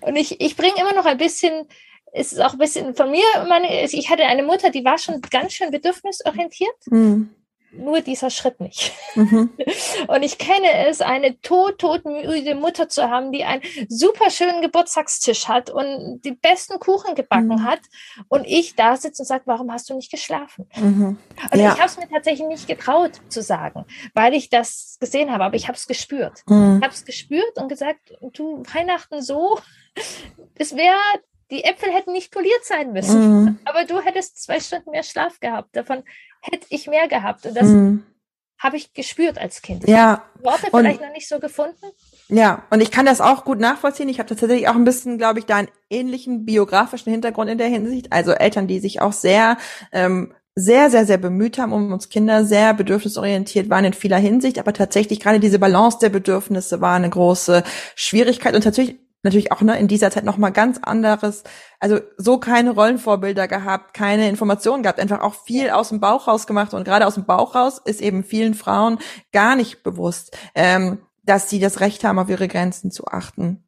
Und ich, ich bringe immer noch ein bisschen, es ist auch ein bisschen von mir, meine, ich hatte eine Mutter, die war schon ganz schön bedürfnisorientiert. Mhm nur dieser Schritt nicht. Mhm. [LAUGHS] Und ich kenne es, eine tot, todmüde Mutter zu haben, die einen super schönen Geburtstagstisch hat und die besten Kuchen gebacken mhm. hat. Und ich da sitze und sage, warum hast du nicht geschlafen? Mhm. Und ja. ich habe es mir tatsächlich nicht getraut zu sagen, weil ich das gesehen habe, aber ich habe es gespürt. Mhm. Ich habe es gespürt und gesagt, du Weihnachten so, [LAUGHS] es wäre die Äpfel hätten nicht poliert sein müssen, mhm. aber du hättest zwei Stunden mehr Schlaf gehabt. Davon hätte ich mehr gehabt. Und das mhm. habe ich gespürt als Kind. Ja. Worte vielleicht noch nicht so gefunden. Ja, und ich kann das auch gut nachvollziehen. Ich habe tatsächlich auch ein bisschen, glaube ich, da einen ähnlichen biografischen Hintergrund in der Hinsicht. Also Eltern, die sich auch sehr ähm, sehr, sehr, sehr bemüht haben um uns Kinder, sehr bedürfnisorientiert waren in vieler Hinsicht, aber tatsächlich gerade diese Balance der Bedürfnisse war eine große Schwierigkeit und tatsächlich natürlich auch ne, in dieser Zeit noch mal ganz anderes, also so keine Rollenvorbilder gehabt, keine Informationen gehabt, einfach auch viel aus dem Bauch raus gemacht. Und gerade aus dem Bauch raus ist eben vielen Frauen gar nicht bewusst, ähm, dass sie das Recht haben, auf ihre Grenzen zu achten.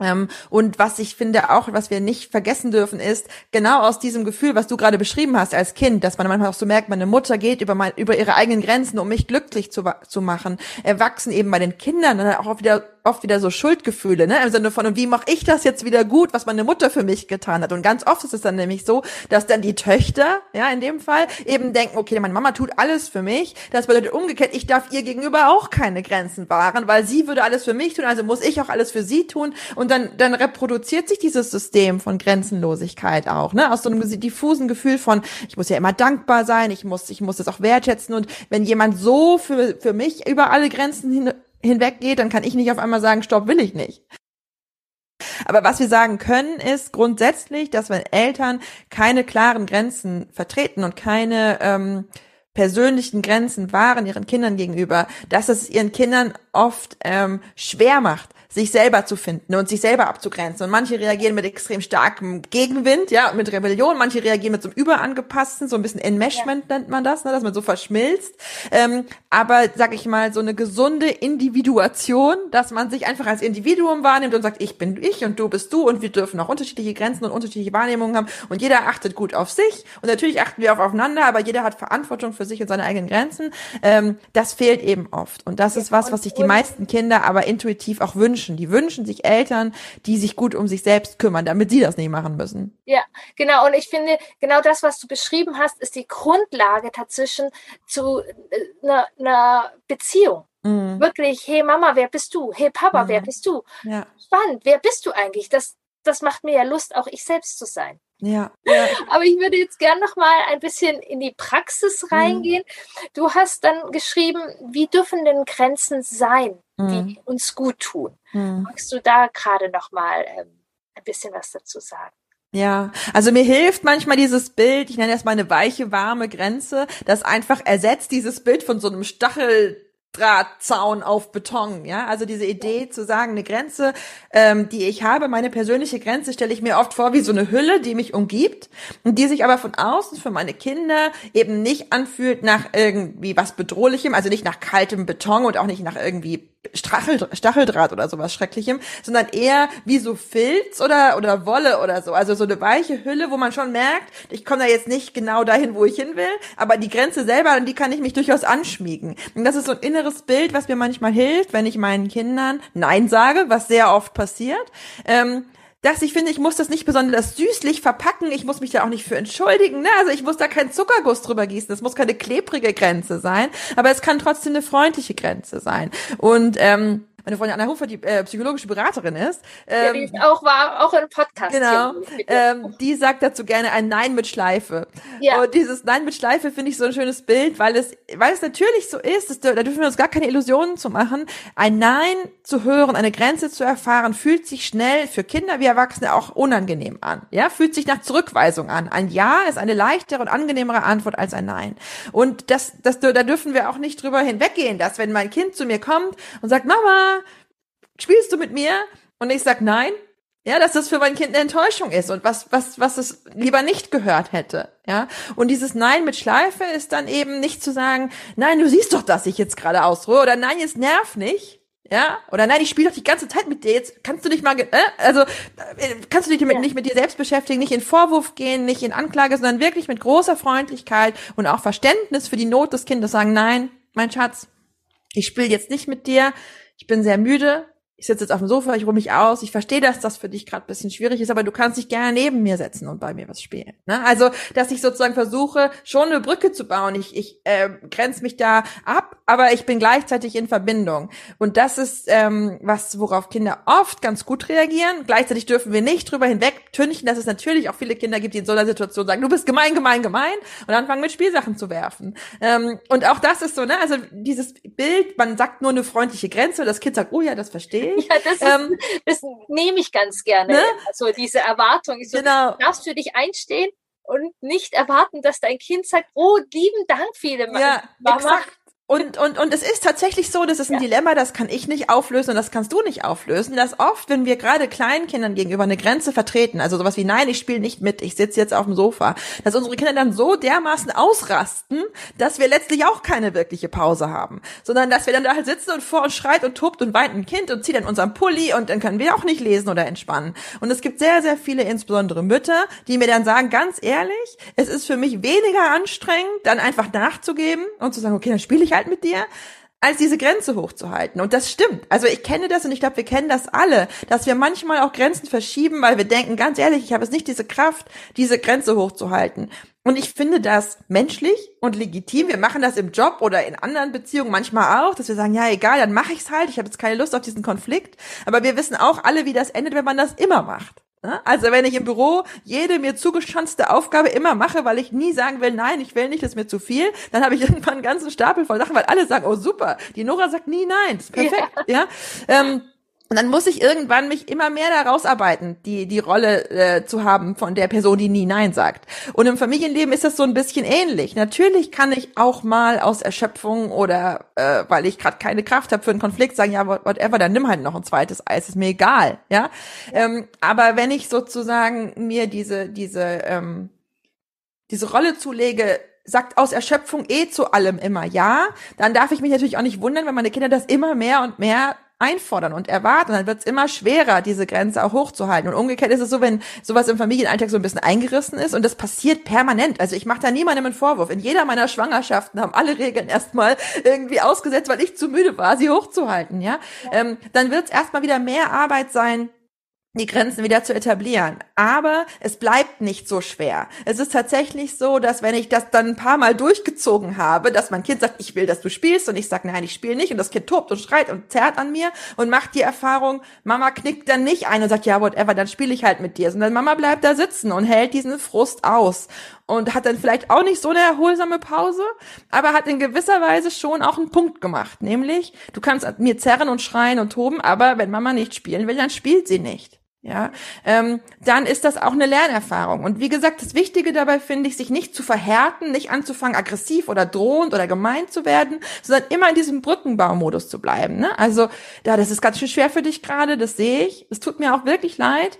Ähm, und was ich finde auch, was wir nicht vergessen dürfen, ist genau aus diesem Gefühl, was du gerade beschrieben hast als Kind, dass man manchmal auch so merkt, meine Mutter geht über, mein, über ihre eigenen Grenzen, um mich glücklich zu, zu machen, erwachsen eben bei den Kindern dann auch wieder oft wieder so Schuldgefühle, ne? Im Sinne von, und wie mache ich das jetzt wieder gut, was meine Mutter für mich getan hat? Und ganz oft ist es dann nämlich so, dass dann die Töchter, ja, in dem Fall, eben denken, okay, meine Mama tut alles für mich. Das bedeutet umgekehrt, ich darf ihr gegenüber auch keine Grenzen wahren, weil sie würde alles für mich tun, also muss ich auch alles für sie tun. Und dann, dann reproduziert sich dieses System von Grenzenlosigkeit auch, ne? Aus so einem diffusen Gefühl von, ich muss ja immer dankbar sein, ich muss, ich muss das auch wertschätzen. Und wenn jemand so für, für mich über alle Grenzen hin hinweggeht, dann kann ich nicht auf einmal sagen, stopp, will ich nicht. Aber was wir sagen können, ist grundsätzlich, dass wenn Eltern keine klaren Grenzen vertreten und keine ähm, persönlichen Grenzen wahren ihren Kindern gegenüber, dass es ihren Kindern oft ähm, schwer macht, sich selber zu finden und sich selber abzugrenzen. Und manche reagieren mit extrem starkem Gegenwind, ja, mit Rebellion. Manche reagieren mit so einem überangepassten, so ein bisschen Enmeshment ja. nennt man das, ne, dass man so verschmilzt. Ähm, aber, sag ich mal, so eine gesunde Individuation, dass man sich einfach als Individuum wahrnimmt und sagt, ich bin ich und du bist du und wir dürfen auch unterschiedliche Grenzen und unterschiedliche Wahrnehmungen haben und jeder achtet gut auf sich und natürlich achten wir auch aufeinander, aber jeder hat Verantwortung für sich und seine eigenen Grenzen. Ähm, das fehlt eben oft und das ist was, was sich die meisten Kinder aber intuitiv auch wünschen wünschen. Die wünschen sich Eltern, die sich gut um sich selbst kümmern, damit sie das nicht machen müssen. Ja, genau. Und ich finde, genau das, was du beschrieben hast, ist die Grundlage dazwischen zu einer, äh, einer Beziehung. Mhm. Wirklich, hey Mama, wer bist du? Hey Papa, mhm. wer bist du? Ja. Spannend, wer bist du eigentlich? Das das macht mir ja Lust, auch ich selbst zu sein. Ja, ja. Aber ich würde jetzt gern noch mal ein bisschen in die Praxis mhm. reingehen. Mhm. Du hast dann geschrieben, wie dürfen denn Grenzen sein, die mhm. uns gut tun? Mhm. Magst du da gerade noch mal ähm, ein bisschen was dazu sagen? Ja, also mir hilft manchmal dieses Bild, ich nenne das mal eine weiche, warme Grenze, das einfach ersetzt dieses Bild von so einem Stachel Drahtzaun auf Beton, ja, also diese Idee zu sagen, eine Grenze, ähm, die ich habe, meine persönliche Grenze stelle ich mir oft vor wie so eine Hülle, die mich umgibt und die sich aber von außen für meine Kinder eben nicht anfühlt nach irgendwie was bedrohlichem, also nicht nach kaltem Beton und auch nicht nach irgendwie Stachel, Stacheldraht oder sowas Schrecklichem, sondern eher wie so Filz oder, oder Wolle oder so. Also so eine weiche Hülle, wo man schon merkt, ich komme da jetzt nicht genau dahin, wo ich hin will, aber die Grenze selber, die kann ich mich durchaus anschmiegen. Und das ist so ein inneres Bild, was mir manchmal hilft, wenn ich meinen Kindern Nein sage, was sehr oft passiert. Ähm, dass ich finde, ich muss das nicht besonders süßlich verpacken, ich muss mich da auch nicht für entschuldigen, ne? also ich muss da keinen Zuckerguss drüber gießen, das muss keine klebrige Grenze sein, aber es kann trotzdem eine freundliche Grenze sein. Und ähm, meine Freundin Anna Hufer, die äh, psychologische Beraterin ist. Ähm, ja, die ist auch war auch im Podcast. Genau. Ähm, die sagt dazu gerne ein Nein mit Schleife. Ja. Und dieses Nein mit Schleife finde ich so ein schönes Bild, weil es, weil es natürlich so ist, dass, da dürfen wir uns gar keine Illusionen zu machen. Ein Nein zu hören, eine Grenze zu erfahren, fühlt sich schnell für Kinder wie Erwachsene auch unangenehm an. Ja, fühlt sich nach Zurückweisung an. Ein Ja ist eine leichtere und angenehmere Antwort als ein Nein. Und das, das, da dürfen wir auch nicht drüber hinweggehen, dass wenn mein Kind zu mir kommt und sagt, Mama, spielst du mit mir? Und ich sag nein. Ja, dass das für mein Kind eine Enttäuschung ist und was, was, was es lieber nicht gehört hätte. Ja, und dieses Nein mit Schleife ist dann eben nicht zu sagen, nein, du siehst doch, dass ich jetzt gerade ausruhe oder nein, jetzt nerv nicht. Ja, oder nein, ich spiele doch die ganze Zeit mit dir. Jetzt kannst du dich mal, äh, also äh, kannst du dich damit ja. nicht mit dir selbst beschäftigen, nicht in Vorwurf gehen, nicht in Anklage, sondern wirklich mit großer Freundlichkeit und auch Verständnis für die Not des Kindes sagen, nein, mein Schatz, ich spiele jetzt nicht mit dir. Ich bin sehr müde ich sitze jetzt auf dem Sofa, ich ruhe mich aus, ich verstehe, dass das für dich gerade bisschen schwierig ist, aber du kannst dich gerne neben mir setzen und bei mir was spielen. Ne? Also, dass ich sozusagen versuche, schon eine Brücke zu bauen. Ich, ich äh, grenze mich da ab, aber ich bin gleichzeitig in Verbindung. Und das ist ähm, was, worauf Kinder oft ganz gut reagieren. Gleichzeitig dürfen wir nicht drüber hinwegtünchen, dass es natürlich auch viele Kinder gibt, die in so einer Situation sagen, du bist gemein, gemein, gemein und anfangen mit Spielsachen zu werfen. Ähm, und auch das ist so, ne, also dieses Bild, man sagt nur eine freundliche Grenze, das Kind sagt, oh ja, das verstehe ich. Ja, das, ist, ähm, das nehme ich ganz gerne. Ne? Also diese Erwartung. Ich so, genau. darfst für dich einstehen und nicht erwarten, dass dein Kind sagt, oh, lieben Dank, viele ja, Mama. Exakt. Und, und, und es ist tatsächlich so, das ist ein ja. Dilemma, das kann ich nicht auflösen und das kannst du nicht auflösen, dass oft, wenn wir gerade kleinen Kindern gegenüber eine Grenze vertreten, also sowas wie, nein, ich spiele nicht mit, ich sitze jetzt auf dem Sofa, dass unsere Kinder dann so dermaßen ausrasten, dass wir letztlich auch keine wirkliche Pause haben, sondern dass wir dann da halt sitzen und vor uns schreit und tobt und weint ein Kind und zieht dann unseren Pulli und dann können wir auch nicht lesen oder entspannen. Und es gibt sehr, sehr viele, insbesondere Mütter, die mir dann sagen, ganz ehrlich, es ist für mich weniger anstrengend, dann einfach nachzugeben und zu sagen, okay, dann spiele ich halt mit dir, als diese Grenze hochzuhalten. Und das stimmt. Also ich kenne das und ich glaube, wir kennen das alle, dass wir manchmal auch Grenzen verschieben, weil wir denken, ganz ehrlich, ich habe jetzt nicht diese Kraft, diese Grenze hochzuhalten. Und ich finde das menschlich und legitim. Wir machen das im Job oder in anderen Beziehungen manchmal auch, dass wir sagen, ja, egal, dann mache ich's halt. Ich habe jetzt keine Lust auf diesen Konflikt. Aber wir wissen auch alle, wie das endet, wenn man das immer macht. Ne? Also wenn ich im Büro jede mir zugeschanzte Aufgabe immer mache, weil ich nie sagen will, nein, ich will nicht, das ist mir zu viel, dann habe ich [LAUGHS] irgendwann einen ganzen Stapel voll Sachen, weil alle sagen, oh super, die Nora sagt nie nein, das ist perfekt, ja. ja? Ähm, und dann muss ich irgendwann mich immer mehr da rausarbeiten, die, die Rolle äh, zu haben von der Person, die nie Nein sagt. Und im Familienleben ist das so ein bisschen ähnlich. Natürlich kann ich auch mal aus Erschöpfung oder äh, weil ich gerade keine Kraft habe für einen Konflikt sagen, ja, whatever, dann nimm halt noch ein zweites Eis, ist mir egal. Ja. Ähm, aber wenn ich sozusagen mir diese, diese, ähm, diese Rolle zulege, sagt aus Erschöpfung eh zu allem immer ja, dann darf ich mich natürlich auch nicht wundern, wenn meine Kinder das immer mehr und mehr einfordern und erwarten. Dann wird es immer schwerer, diese Grenze auch hochzuhalten. Und umgekehrt ist es so, wenn sowas im Familienalltag so ein bisschen eingerissen ist und das passiert permanent. Also ich mache da niemandem einen Vorwurf. In jeder meiner Schwangerschaften haben alle Regeln erstmal irgendwie ausgesetzt, weil ich zu müde war, sie hochzuhalten. Ja, ja. Ähm, dann wird es erstmal wieder mehr Arbeit sein, die Grenzen wieder zu etablieren. Aber es bleibt nicht so schwer. Es ist tatsächlich so, dass wenn ich das dann ein paar Mal durchgezogen habe, dass mein Kind sagt, ich will, dass du spielst und ich sage, nein, ich spiele nicht und das Kind tobt und schreit und zerrt an mir und macht die Erfahrung, Mama knickt dann nicht ein und sagt, ja, whatever, dann spiele ich halt mit dir, sondern Mama bleibt da sitzen und hält diesen Frust aus und hat dann vielleicht auch nicht so eine erholsame Pause, aber hat in gewisser Weise schon auch einen Punkt gemacht, nämlich du kannst mir zerren und schreien und toben, aber wenn Mama nicht spielen will, dann spielt sie nicht ja, ähm, dann ist das auch eine Lernerfahrung. Und wie gesagt, das Wichtige dabei finde ich, sich nicht zu verhärten, nicht anzufangen, aggressiv oder drohend oder gemein zu werden, sondern immer in diesem Brückenbaumodus zu bleiben. Ne? Also, ja, das ist ganz schön schwer für dich gerade, das sehe ich. Es tut mir auch wirklich leid.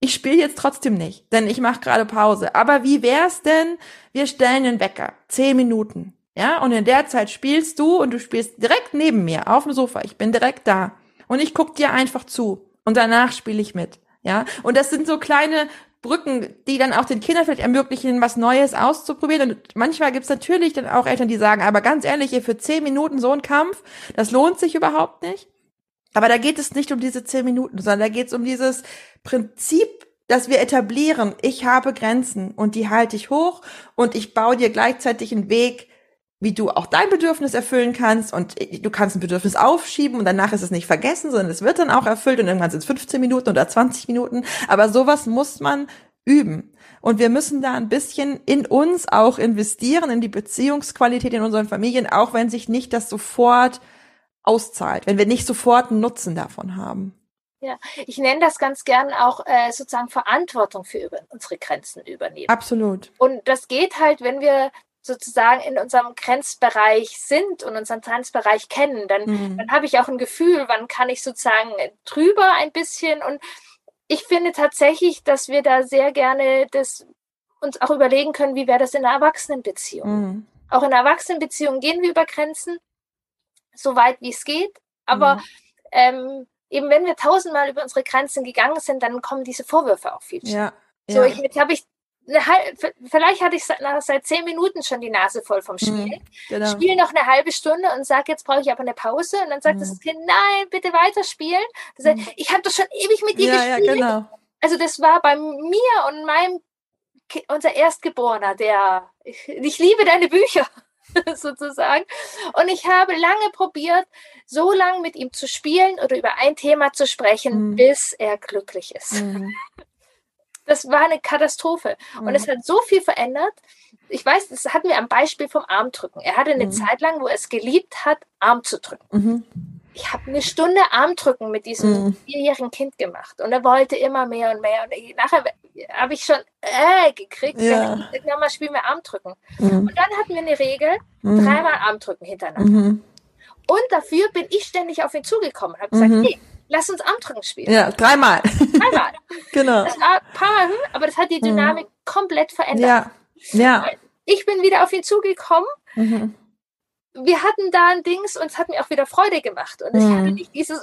Ich spiele jetzt trotzdem nicht, denn ich mache gerade Pause. Aber wie wär's denn, wir stellen den Wecker, zehn Minuten, ja, und in der Zeit spielst du und du spielst direkt neben mir auf dem Sofa. Ich bin direkt da und ich guck dir einfach zu und danach spiele ich mit. Ja, und das sind so kleine Brücken, die dann auch den Kindern vielleicht ermöglichen, was Neues auszuprobieren. Und manchmal gibt's natürlich dann auch Eltern, die sagen, aber ganz ehrlich, hier für zehn Minuten so ein Kampf, das lohnt sich überhaupt nicht. Aber da geht es nicht um diese zehn Minuten, sondern da geht es um dieses Prinzip, dass wir etablieren, ich habe Grenzen und die halte ich hoch und ich baue dir gleichzeitig einen Weg, wie du auch dein Bedürfnis erfüllen kannst und du kannst ein Bedürfnis aufschieben und danach ist es nicht vergessen, sondern es wird dann auch erfüllt und irgendwann sind es 15 Minuten oder 20 Minuten. Aber sowas muss man üben. Und wir müssen da ein bisschen in uns auch investieren, in die Beziehungsqualität in unseren Familien, auch wenn sich nicht das sofort auszahlt, wenn wir nicht sofort einen Nutzen davon haben. Ja, ich nenne das ganz gern auch äh, sozusagen Verantwortung für über, unsere Grenzen übernehmen. Absolut. Und das geht halt, wenn wir sozusagen in unserem Grenzbereich sind und unseren Grenzbereich kennen, dann, mhm. dann habe ich auch ein Gefühl, wann kann ich sozusagen drüber ein bisschen und ich finde tatsächlich, dass wir da sehr gerne das uns auch überlegen können, wie wäre das in einer Erwachsenenbeziehung. Mhm. Auch in einer Erwachsenenbeziehung gehen wir über Grenzen, so weit wie es geht, aber mhm. ähm, eben wenn wir tausendmal über unsere Grenzen gegangen sind, dann kommen diese Vorwürfe auch viel schneller. Ja, so, ja. ich, jetzt habe ich vielleicht hatte ich seit, zehn Minuten schon die Nase voll vom Spiel. Mhm, genau. Spiele noch eine halbe Stunde und sage, jetzt brauche ich aber eine Pause. Und dann sagt mhm. das Kind, nein, bitte weiterspielen. Das heißt, mhm. ich habe doch schon ewig mit dir ja, gespielt. Ja, genau. Also das war bei mir und meinem unser Erstgeborener, der ich, ich liebe deine Bücher [LAUGHS] sozusagen. Und ich habe lange probiert, so lange mit ihm zu spielen oder über ein Thema zu sprechen, mhm. bis er glücklich ist. Mhm. Das war eine Katastrophe. Mhm. Und es mhm. hat so viel verändert. Ich weiß, das hatten wir am Beispiel vom Armdrücken. Er hatte eine mhm. Zeit lang, wo er es geliebt hat, Arm zu drücken. Mhm. Ich habe eine Stunde Armdrücken mit diesem mhm. vierjährigen Kind gemacht und er wollte immer mehr und mehr. Und nachher habe ich schon äh, gekriegt, ja. wenn mal spielen wir Armdrücken. Mhm. Und dann hatten wir eine Regel, dreimal Armdrücken hintereinander. Und dafür bin ich ständig auf ihn zugekommen und habe gesagt, hey, lass uns Armdrücken spielen. Ja, dreimal. Dreimal. [LAUGHS] genau. Das war ein paar Mal, aber das hat die mhm. Dynamik mhm. komplett verändert. Ja. ja. Ich bin wieder auf ihn zugekommen. Mhm. Wir hatten da ein Dings und es hat mir auch wieder Freude gemacht. Und ich mhm. hatte nicht dieses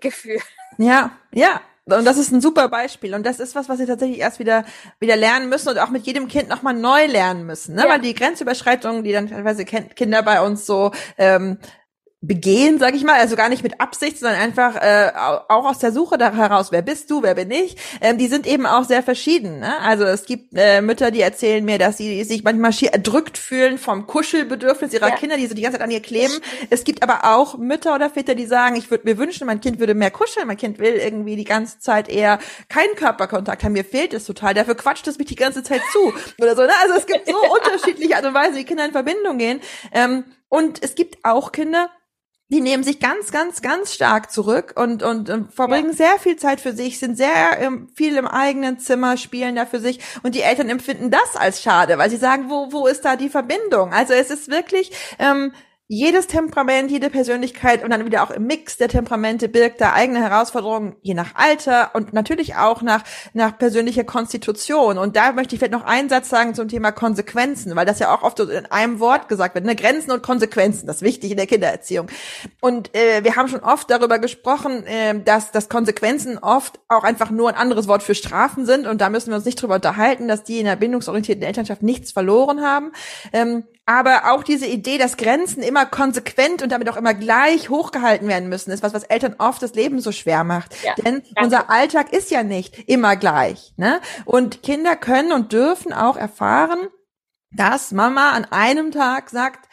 Gefühl. Ja, ja. Und das ist ein super Beispiel. Und das ist was, was sie tatsächlich erst wieder, wieder lernen müssen und auch mit jedem Kind nochmal neu lernen müssen. Ne? Ja. Weil die Grenzüberschreitungen, die dann teilweise Kinder bei uns so ähm, begehen, sag ich mal, also gar nicht mit Absicht, sondern einfach äh, auch aus der Suche da heraus, wer bist du, wer bin ich, ähm, die sind eben auch sehr verschieden. Ne? Also es gibt äh, Mütter, die erzählen mir, dass sie sich manchmal schier erdrückt fühlen vom Kuschelbedürfnis ihrer ja. Kinder, die so die ganze Zeit an ihr kleben. Es gibt aber auch Mütter oder Väter, die sagen, ich würde mir wünschen, mein Kind würde mehr kuscheln, mein Kind will irgendwie die ganze Zeit eher keinen Körperkontakt haben, mir fehlt es total, dafür quatscht es mich die ganze Zeit zu [LAUGHS] oder so. Ne? Also es gibt so unterschiedliche Art und Weise, wie Kinder in Verbindung gehen. Ähm, und es gibt auch Kinder, die nehmen sich ganz, ganz, ganz stark zurück und, und, und verbringen ja. sehr viel Zeit für sich, sind sehr ähm, viel im eigenen Zimmer, spielen da für sich und die Eltern empfinden das als schade, weil sie sagen, wo, wo ist da die Verbindung? Also es ist wirklich ähm, jedes Temperament, jede Persönlichkeit und dann wieder auch im Mix der Temperamente birgt da eigene Herausforderungen, je nach Alter und natürlich auch nach, nach persönlicher Konstitution. Und da möchte ich vielleicht noch einen Satz sagen zum Thema Konsequenzen, weil das ja auch oft in einem Wort gesagt wird, ne? Grenzen und Konsequenzen, das ist wichtig in der Kindererziehung. Und äh, wir haben schon oft darüber gesprochen, äh, dass, dass Konsequenzen oft auch einfach nur ein anderes Wort für Strafen sind und da müssen wir uns nicht drüber unterhalten, dass die in der bindungsorientierten Elternschaft nichts verloren haben. Ähm, aber auch diese Idee, dass Grenzen immer konsequent und damit auch immer gleich hochgehalten werden müssen, ist was, was Eltern oft das Leben so schwer macht. Ja, Denn danke. unser Alltag ist ja nicht immer gleich. Ne? Und Kinder können und dürfen auch erfahren, dass Mama an einem Tag sagt,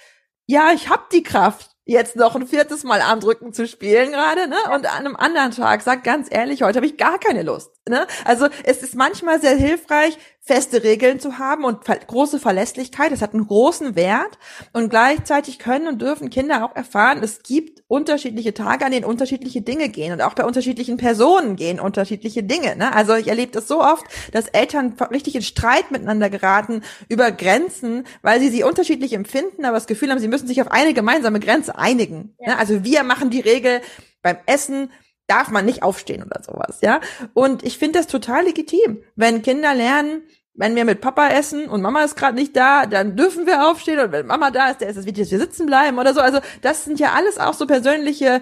ja, ich hab die Kraft, jetzt noch ein viertes Mal Armdrücken zu spielen gerade, ne? Und an einem anderen Tag sagt ganz ehrlich, heute habe ich gar keine Lust. Ne? Also es ist manchmal sehr hilfreich, feste Regeln zu haben und große Verlässlichkeit. Das hat einen großen Wert. Und gleichzeitig können und dürfen Kinder auch erfahren, es gibt unterschiedliche Tage, an denen unterschiedliche Dinge gehen. Und auch bei unterschiedlichen Personen gehen unterschiedliche Dinge. Ne? Also ich erlebe das so oft, dass Eltern richtig in Streit miteinander geraten über Grenzen, weil sie sie unterschiedlich empfinden, aber das Gefühl haben, sie müssen sich auf eine gemeinsame Grenze einigen. Ja. Ne? Also wir machen die Regel beim Essen darf man nicht aufstehen oder sowas, ja. Und ich finde das total legitim, wenn Kinder lernen, wenn wir mit Papa essen und Mama ist gerade nicht da, dann dürfen wir aufstehen und wenn Mama da ist, der ist es wichtig, dass wir sitzen bleiben oder so. Also das sind ja alles auch so persönliche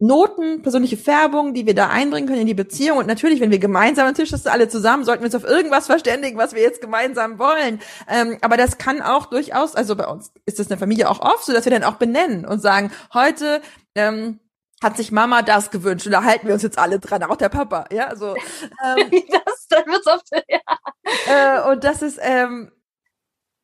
Noten, persönliche Färbungen, die wir da einbringen können in die Beziehung. Und natürlich, wenn wir gemeinsam am Tisch sitzen, alle zusammen, sollten wir uns auf irgendwas verständigen, was wir jetzt gemeinsam wollen. Ähm, aber das kann auch durchaus, also bei uns ist das in der Familie auch oft so, dass wir dann auch benennen und sagen, heute ähm, hat sich Mama das gewünscht und da halten wir uns jetzt alle dran, auch der Papa, ja, so. Ähm, [LAUGHS] das, dann wird's oft, ja. Äh, und das ist, ähm,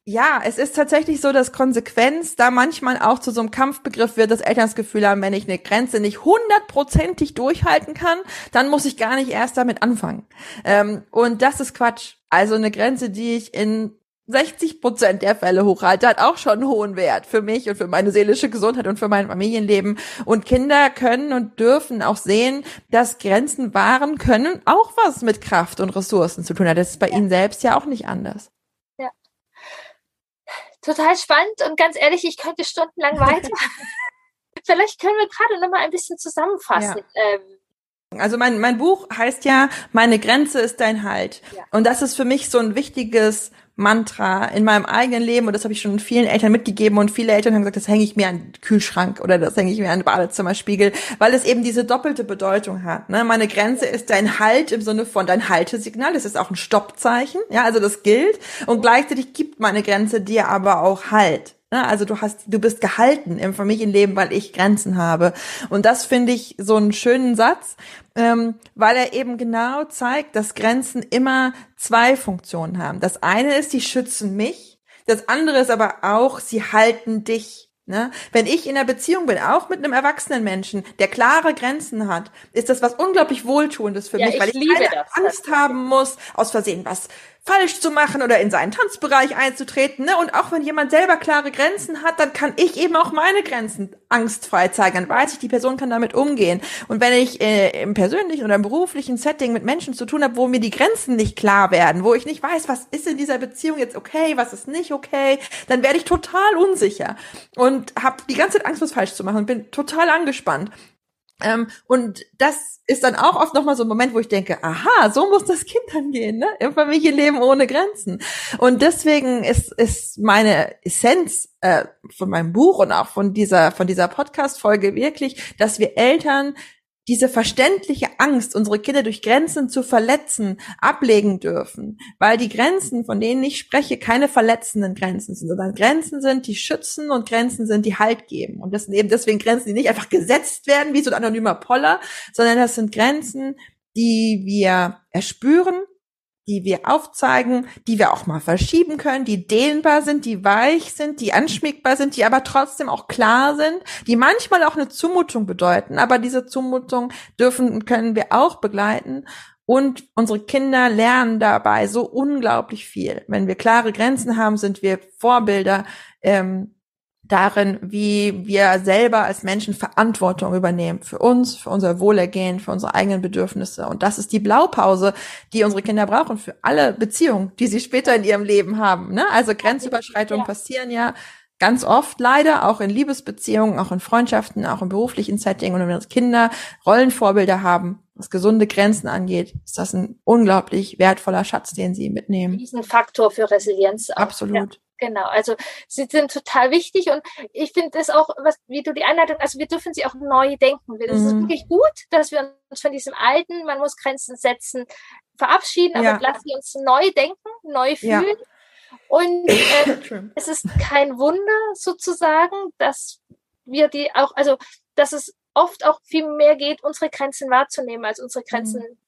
ja, es ist tatsächlich so, dass Konsequenz da manchmal auch zu so einem Kampfbegriff wird, dass Eltern das Gefühl haben, wenn ich eine Grenze nicht hundertprozentig durchhalten kann, dann muss ich gar nicht erst damit anfangen. Ähm, und das ist Quatsch. Also eine Grenze, die ich in 60 Prozent der Fälle hochhalte, hat auch schon einen hohen Wert für mich und für meine seelische Gesundheit und für mein Familienleben. Und Kinder können und dürfen auch sehen, dass Grenzen wahren können auch was mit Kraft und Ressourcen zu tun hat. Das ist bei ja. ihnen selbst ja auch nicht anders. Ja. Total spannend und ganz ehrlich, ich könnte stundenlang weiter. [LAUGHS] Vielleicht können wir gerade noch mal ein bisschen zusammenfassen. Ja. Ähm, also mein, mein Buch heißt ja, meine Grenze ist dein Halt. Ja. Und das ist für mich so ein wichtiges Mantra in meinem eigenen Leben und das habe ich schon vielen Eltern mitgegeben und viele Eltern haben gesagt, das hänge ich mir an den Kühlschrank oder das hänge ich mir an den Badezimmerspiegel, weil es eben diese doppelte Bedeutung hat. Ne? Meine Grenze ist dein Halt im Sinne von dein Haltesignal, das ist auch ein Stoppzeichen, ja, also das gilt und gleichzeitig gibt meine Grenze dir aber auch Halt. Ne? Also du hast, du bist gehalten im Familienleben, weil ich Grenzen habe. Und das finde ich so einen schönen Satz, ähm, weil er eben genau zeigt, dass Grenzen immer zwei Funktionen haben. Das eine ist, die schützen mich. Das andere ist aber auch, sie halten dich. Ne? Wenn ich in einer Beziehung bin, auch mit einem erwachsenen Menschen, der klare Grenzen hat, ist das was unglaublich Wohltuendes für ja, mich, weil ich, ich keine Angst haben muss, aus Versehen was falsch zu machen oder in seinen Tanzbereich einzutreten. Ne? Und auch wenn jemand selber klare Grenzen hat, dann kann ich eben auch meine Grenzen angstfrei zeigen. Dann weiß ich, die Person kann damit umgehen. Und wenn ich äh, im persönlichen oder im beruflichen Setting mit Menschen zu tun habe, wo mir die Grenzen nicht klar werden, wo ich nicht weiß, was ist in dieser Beziehung jetzt okay, was ist nicht okay, dann werde ich total unsicher und habe die ganze Zeit Angst, was falsch zu machen und bin total angespannt. Ähm, und das ist dann auch oft nochmal so ein Moment, wo ich denke, aha, so muss das Kind dann gehen, ne? Im Familienleben ohne Grenzen. Und deswegen ist, ist meine Essenz äh, von meinem Buch und auch von dieser, von dieser Podcast-Folge wirklich, dass wir Eltern diese verständliche Angst, unsere Kinder durch Grenzen zu verletzen, ablegen dürfen, weil die Grenzen, von denen ich spreche, keine verletzenden Grenzen sind, sondern Grenzen sind, die schützen und Grenzen sind, die Halt geben. Und das sind eben deswegen Grenzen, die nicht einfach gesetzt werden, wie so ein anonymer Poller, sondern das sind Grenzen, die wir erspüren, die wir aufzeigen, die wir auch mal verschieben können, die dehnbar sind, die weich sind, die anschmiegbar sind, die aber trotzdem auch klar sind, die manchmal auch eine Zumutung bedeuten, aber diese Zumutung dürfen und können wir auch begleiten. Und unsere Kinder lernen dabei so unglaublich viel. Wenn wir klare Grenzen haben, sind wir Vorbilder ähm, darin, wie wir selber als Menschen Verantwortung übernehmen für uns, für unser Wohlergehen, für unsere eigenen Bedürfnisse. Und das ist die Blaupause, die unsere Kinder brauchen für alle Beziehungen, die sie später in ihrem Leben haben. Ne? Also Grenzüberschreitungen ja. passieren ja ganz oft leider, auch in Liebesbeziehungen, auch in Freundschaften, auch im beruflichen Setting. Und wenn unsere Kinder Rollenvorbilder haben, was gesunde Grenzen angeht, ist das ein unglaublich wertvoller Schatz, den sie mitnehmen. Diesen Faktor für Resilienz. Auch. Absolut. Ja. Genau, also sie sind total wichtig und ich finde das auch, was, wie du die Einleitung, also wir dürfen sie auch neu denken. Es mhm. ist wirklich gut, dass wir uns von diesem alten, man muss Grenzen setzen, verabschieden, aber ja. lassen sie uns neu denken, neu fühlen. Ja. Und [COUGHS] äh, es ist kein Wunder sozusagen, dass wir die auch, also dass es oft auch viel mehr geht, unsere Grenzen wahrzunehmen, als unsere Grenzen mhm.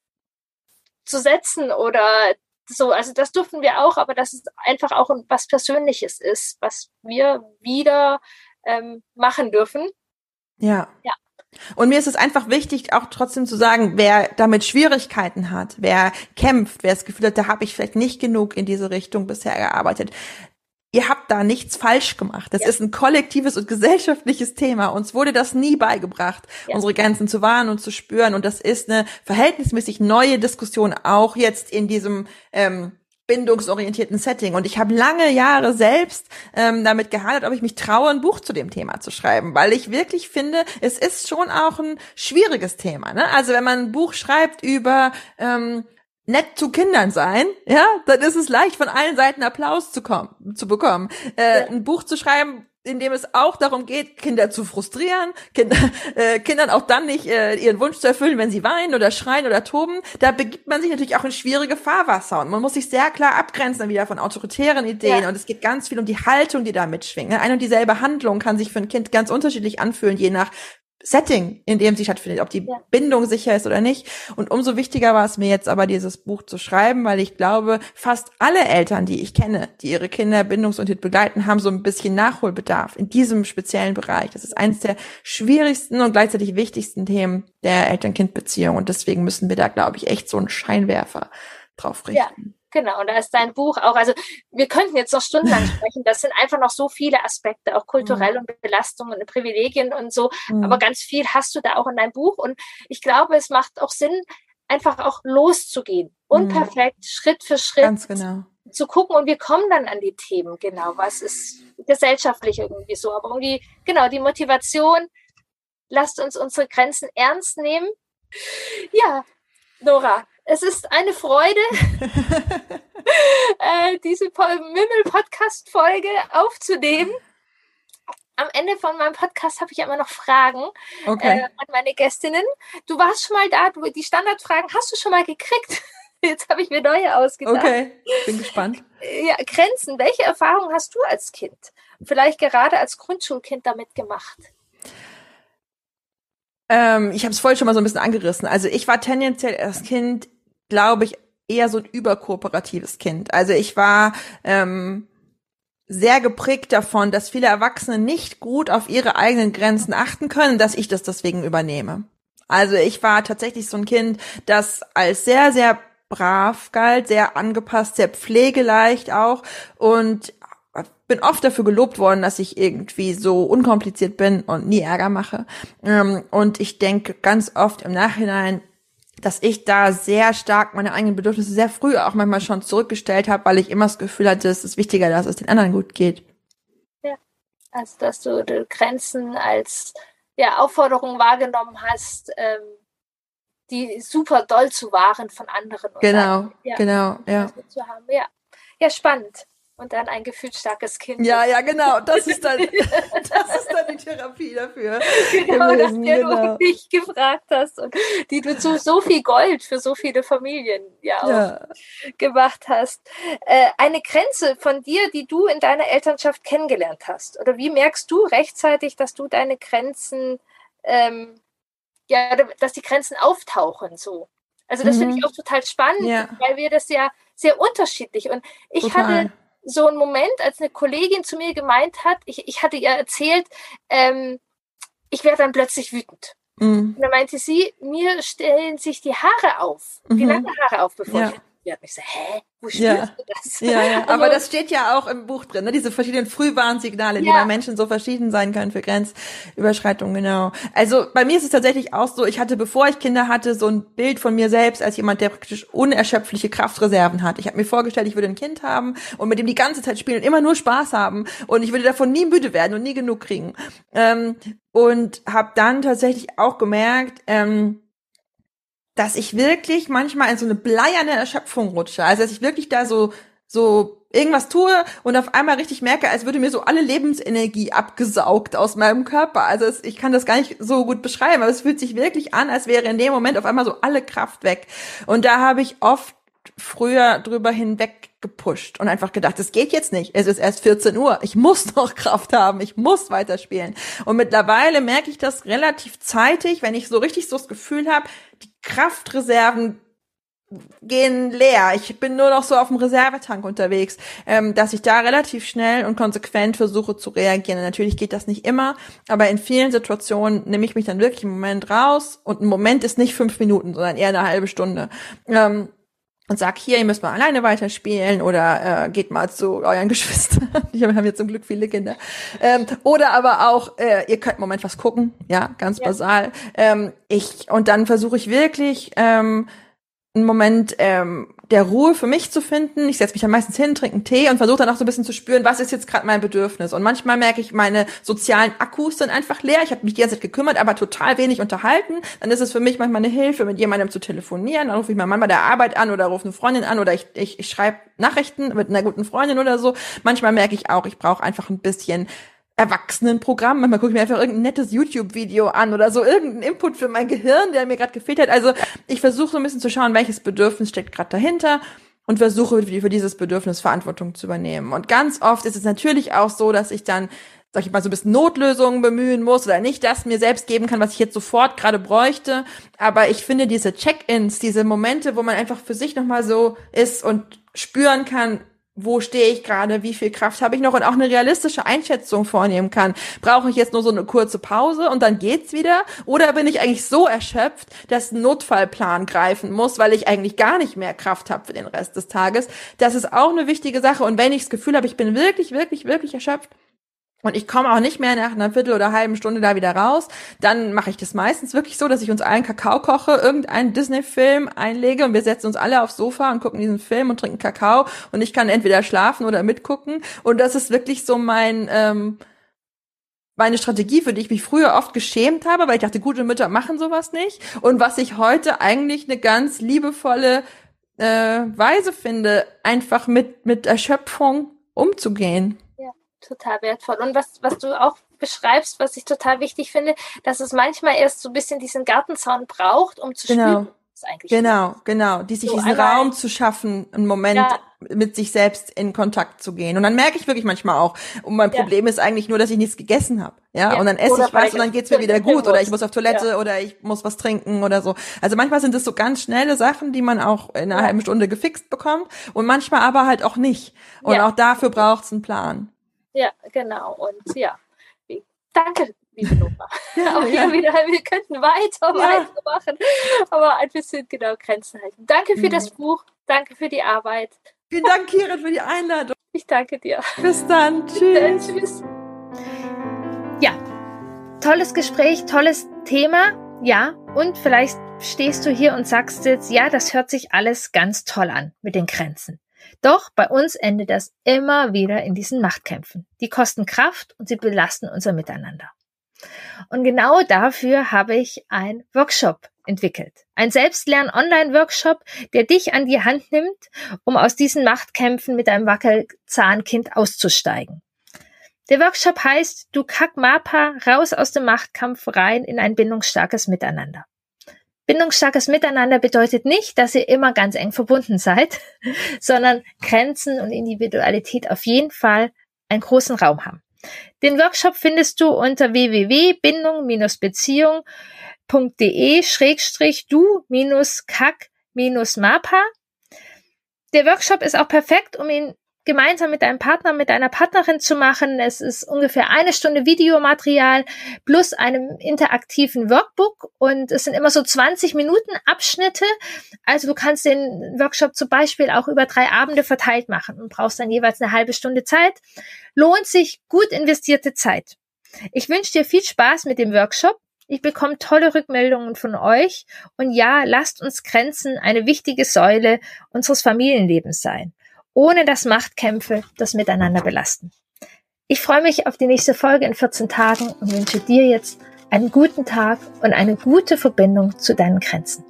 zu setzen oder so. Also das dürfen wir auch, aber dass es einfach auch was Persönliches ist, was wir wieder ähm, machen dürfen. Ja. Ja. Und mir ist es einfach wichtig, auch trotzdem zu sagen, wer damit Schwierigkeiten hat, wer kämpft, wer das Gefühl hat, da habe ich vielleicht nicht genug in diese Richtung bisher gearbeitet. Ihr habt da nichts falsch gemacht. Das ja. ist ein kollektives und gesellschaftliches Thema. Uns wurde das nie beigebracht, ja. unsere Grenzen zu wahren und zu spüren. Und das ist eine verhältnismäßig neue Diskussion, auch jetzt in diesem ähm, bindungsorientierten Setting. Und ich habe lange Jahre selbst ähm, damit gehadert, ob ich mich traue, ein Buch zu dem Thema zu schreiben, weil ich wirklich finde, es ist schon auch ein schwieriges Thema. Ne? Also wenn man ein Buch schreibt über ähm, nett zu Kindern sein, ja, dann ist es leicht, von allen Seiten Applaus zu, kommen, zu bekommen. Äh, ja. Ein Buch zu schreiben, in dem es auch darum geht, Kinder zu frustrieren, Kinder, [LAUGHS] äh, Kindern auch dann nicht äh, ihren Wunsch zu erfüllen, wenn sie weinen oder schreien oder toben. Da begibt man sich natürlich auch in schwierige Fahrwasser und man muss sich sehr klar abgrenzen wieder von autoritären Ideen ja. und es geht ganz viel um die Haltung, die da mitschwingt. Eine und dieselbe Handlung kann sich für ein Kind ganz unterschiedlich anfühlen, je nach Setting, in dem sie stattfindet, ob die ja. Bindung sicher ist oder nicht. Und umso wichtiger war es mir jetzt aber, dieses Buch zu schreiben, weil ich glaube, fast alle Eltern, die ich kenne, die ihre Kinder bindungsunfit begleiten, haben so ein bisschen Nachholbedarf in diesem speziellen Bereich. Das ist eines der schwierigsten und gleichzeitig wichtigsten Themen der Eltern-Kind-Beziehung. Und deswegen müssen wir da, glaube ich, echt so einen Scheinwerfer drauf richten. Ja. Genau, und da ist dein Buch auch, also wir könnten jetzt noch stundenlang [LAUGHS] sprechen, das sind einfach noch so viele Aspekte, auch kulturell mhm. und Belastungen und Privilegien und so, mhm. aber ganz viel hast du da auch in deinem Buch und ich glaube, es macht auch Sinn, einfach auch loszugehen, unperfekt, mhm. Schritt für Schritt. Ganz genau zu gucken und wir kommen dann an die Themen, genau, was ist gesellschaftlich irgendwie so, aber irgendwie, genau, die Motivation, lasst uns unsere Grenzen ernst nehmen. Ja, Nora, es ist eine Freude, [LAUGHS] äh, diese Mimmel-Podcast-Folge aufzunehmen. Am Ende von meinem Podcast habe ich immer noch Fragen okay. äh, an meine Gästinnen. Du warst schon mal da, du, die Standardfragen hast du schon mal gekriegt. [LAUGHS] Jetzt habe ich mir neue ausgedacht. Okay, bin gespannt. Ja, Grenzen. Welche Erfahrungen hast du als Kind? Vielleicht gerade als Grundschulkind damit gemacht? Ähm, ich habe es vorhin schon mal so ein bisschen angerissen. Also ich war tendenziell als Kind glaube ich, eher so ein überkooperatives Kind. Also ich war ähm, sehr geprägt davon, dass viele Erwachsene nicht gut auf ihre eigenen Grenzen achten können, dass ich das deswegen übernehme. Also ich war tatsächlich so ein Kind, das als sehr, sehr brav galt, sehr angepasst, sehr pflegeleicht auch und bin oft dafür gelobt worden, dass ich irgendwie so unkompliziert bin und nie Ärger mache. Ähm, und ich denke ganz oft im Nachhinein, dass ich da sehr stark meine eigenen Bedürfnisse sehr früh auch manchmal schon zurückgestellt habe, weil ich immer das Gefühl hatte, es ist wichtiger, dass es den anderen gut geht. Ja, also dass du die Grenzen als ja, Aufforderung wahrgenommen hast, ähm, die super doll zu wahren von anderen. Genau, ja, genau, ja. Ja. Ja, spannend und dann ein gefühlsstarkes Kind. Ja, ja, genau. Das ist dann, [LAUGHS] das ist dann die Therapie dafür. Genau, gewesen, das, der genau. du dich gefragt hast und die du zu so viel Gold für so viele Familien ja, ja. gemacht hast. Äh, eine Grenze von dir, die du in deiner Elternschaft kennengelernt hast. Oder wie merkst du rechtzeitig, dass du deine Grenzen, ähm, ja, dass die Grenzen auftauchen so? Also das mhm. finde ich auch total spannend, ja. weil wir das ja sehr unterschiedlich und ich total. hatte so ein Moment, als eine Kollegin zu mir gemeint hat, ich, ich hatte ihr erzählt, ähm, ich werde dann plötzlich wütend. Mhm. Und dann meinte sie, mir stellen sich die Haare auf, die mhm. lange Haare auf, bevor ja. ich werde. Ich so, hä, wo spürst ja. du das? Ja, ja. [LAUGHS] aber das steht ja auch im Buch drin, ne? diese verschiedenen Frühwarnsignale, ja. die bei Menschen so verschieden sein können für Grenzüberschreitungen, genau. Also bei mir ist es tatsächlich auch so, ich hatte, bevor ich Kinder hatte, so ein Bild von mir selbst als jemand, der praktisch unerschöpfliche Kraftreserven hat. Ich habe mir vorgestellt, ich würde ein Kind haben und mit dem die ganze Zeit spielen und immer nur Spaß haben und ich würde davon nie müde werden und nie genug kriegen. Ähm, und habe dann tatsächlich auch gemerkt, ähm, dass ich wirklich manchmal in so eine bleierne Erschöpfung rutsche. Also dass ich wirklich da so so irgendwas tue und auf einmal richtig merke, als würde mir so alle Lebensenergie abgesaugt aus meinem Körper. Also es, ich kann das gar nicht so gut beschreiben, aber es fühlt sich wirklich an, als wäre in dem Moment auf einmal so alle Kraft weg. Und da habe ich oft früher drüber hinweg weggepusht und einfach gedacht, es geht jetzt nicht. Es ist erst 14 Uhr. Ich muss [LAUGHS] noch Kraft haben. Ich muss weiterspielen. Und mittlerweile merke ich das relativ zeitig, wenn ich so richtig so das Gefühl habe, die Kraftreserven gehen leer. Ich bin nur noch so auf dem Reservetank unterwegs, ähm, dass ich da relativ schnell und konsequent versuche zu reagieren. Und natürlich geht das nicht immer, aber in vielen Situationen nehme ich mich dann wirklich einen Moment raus und ein Moment ist nicht fünf Minuten, sondern eher eine halbe Stunde. Ähm, und sag hier, ihr müsst mal alleine weiterspielen oder äh, geht mal zu euren [LAUGHS] Geschwistern. Wir haben jetzt zum Glück viele Kinder. Ähm, oder aber auch, äh, ihr könnt im Moment was gucken, ja, ganz ja. basal. Ähm, ich und dann versuche ich wirklich ähm, einen Moment ähm, der Ruhe für mich zu finden. Ich setze mich dann meistens hin, trinke einen Tee und versuche dann auch so ein bisschen zu spüren, was ist jetzt gerade mein Bedürfnis. Und manchmal merke ich, meine sozialen Akkus sind einfach leer. Ich habe mich die ganze Zeit gekümmert, aber total wenig unterhalten. Dann ist es für mich manchmal eine Hilfe, mit jemandem zu telefonieren. Dann rufe ich meinen Mann bei der Arbeit an oder rufe eine Freundin an oder ich, ich, ich schreibe Nachrichten mit einer guten Freundin oder so. Manchmal merke ich auch, ich brauche einfach ein bisschen Erwachsenenprogramm. Manchmal gucke ich mir einfach irgendein nettes YouTube-Video an oder so, irgendein Input für mein Gehirn, der mir gerade gefehlt hat. Also ich versuche so ein bisschen zu schauen, welches Bedürfnis steckt gerade dahinter und versuche für dieses Bedürfnis Verantwortung zu übernehmen. Und ganz oft ist es natürlich auch so, dass ich dann sag ich mal, so ein bisschen Notlösungen bemühen muss oder nicht das mir selbst geben kann, was ich jetzt sofort gerade bräuchte. Aber ich finde diese Check-ins, diese Momente, wo man einfach für sich nochmal so ist und spüren kann, wo stehe ich gerade, wie viel Kraft habe ich noch und auch eine realistische Einschätzung vornehmen kann. Brauche ich jetzt nur so eine kurze Pause und dann geht's wieder? Oder bin ich eigentlich so erschöpft, dass ein Notfallplan greifen muss, weil ich eigentlich gar nicht mehr Kraft habe für den Rest des Tages? Das ist auch eine wichtige Sache. Und wenn ich das Gefühl habe, ich bin wirklich, wirklich, wirklich erschöpft, und ich komme auch nicht mehr nach einer Viertel oder halben Stunde da wieder raus, dann mache ich das meistens wirklich so, dass ich uns allen Kakao koche, irgendeinen Disney-Film einlege und wir setzen uns alle aufs Sofa und gucken diesen Film und trinken Kakao und ich kann entweder schlafen oder mitgucken. Und das ist wirklich so mein ähm, meine Strategie, für die ich mich früher oft geschämt habe, weil ich dachte, gute Mütter machen sowas nicht. Und was ich heute eigentlich eine ganz liebevolle äh, Weise finde, einfach mit mit Erschöpfung umzugehen total wertvoll. Und was, was du auch beschreibst, was ich total wichtig finde, dass es manchmal erst so ein bisschen diesen Gartenzaun braucht, um zu genau. spüren, Genau, genau. Die sich so diesen Raum zu schaffen, einen Moment ja. mit sich selbst in Kontakt zu gehen. Und dann merke ich wirklich manchmal auch, und mein ja. Problem ist eigentlich nur, dass ich nichts gegessen habe. Ja? ja, und dann esse oder ich was und dann geht's mir wieder gut. Oder ich muss auf Toilette oder ich muss was trinken oder so. Also manchmal sind es so ganz schnelle Sachen, die man auch in einer halben Stunde gefixt bekommt. Und manchmal aber halt auch nicht. Und auch dafür braucht's einen Plan. Ja, genau. Und ja, danke, liebe Nora. Ja, [LAUGHS] Auch hier ja. wieder, wir könnten weiter, ja. weitermachen, aber ein bisschen genau Grenzen halten. Danke für das Buch, danke für die Arbeit. Vielen Dank, Kira, für die Einladung. Ich danke dir. Bis dann. Tschüss. tschüss. Ja, tolles Gespräch, tolles Thema. Ja, und vielleicht stehst du hier und sagst jetzt, ja, das hört sich alles ganz toll an mit den Grenzen. Doch bei uns endet das immer wieder in diesen Machtkämpfen. Die kosten Kraft und sie belasten unser Miteinander. Und genau dafür habe ich ein Workshop entwickelt. Ein Selbstlern-Online-Workshop, der dich an die Hand nimmt, um aus diesen Machtkämpfen mit einem Wackelzahnkind auszusteigen. Der Workshop heißt Du Kack Mapa raus aus dem Machtkampf rein in ein bindungsstarkes Miteinander. Bindungsstarkes Miteinander bedeutet nicht, dass ihr immer ganz eng verbunden seid, [LAUGHS] sondern Grenzen und Individualität auf jeden Fall einen großen Raum haben. Den Workshop findest du unter www.bindung-beziehung.de schrägstrich du-kack-mapa. Der Workshop ist auch perfekt, um ihn gemeinsam mit deinem Partner, mit deiner Partnerin zu machen. Es ist ungefähr eine Stunde Videomaterial plus einem interaktiven Workbook und es sind immer so 20 Minuten Abschnitte. Also du kannst den Workshop zum Beispiel auch über drei Abende verteilt machen und brauchst dann jeweils eine halbe Stunde Zeit. Lohnt sich gut investierte Zeit. Ich wünsche dir viel Spaß mit dem Workshop. Ich bekomme tolle Rückmeldungen von euch. Und ja, lasst uns Grenzen eine wichtige Säule unseres Familienlebens sein ohne dass Machtkämpfe das Miteinander belasten. Ich freue mich auf die nächste Folge in 14 Tagen und wünsche dir jetzt einen guten Tag und eine gute Verbindung zu deinen Grenzen.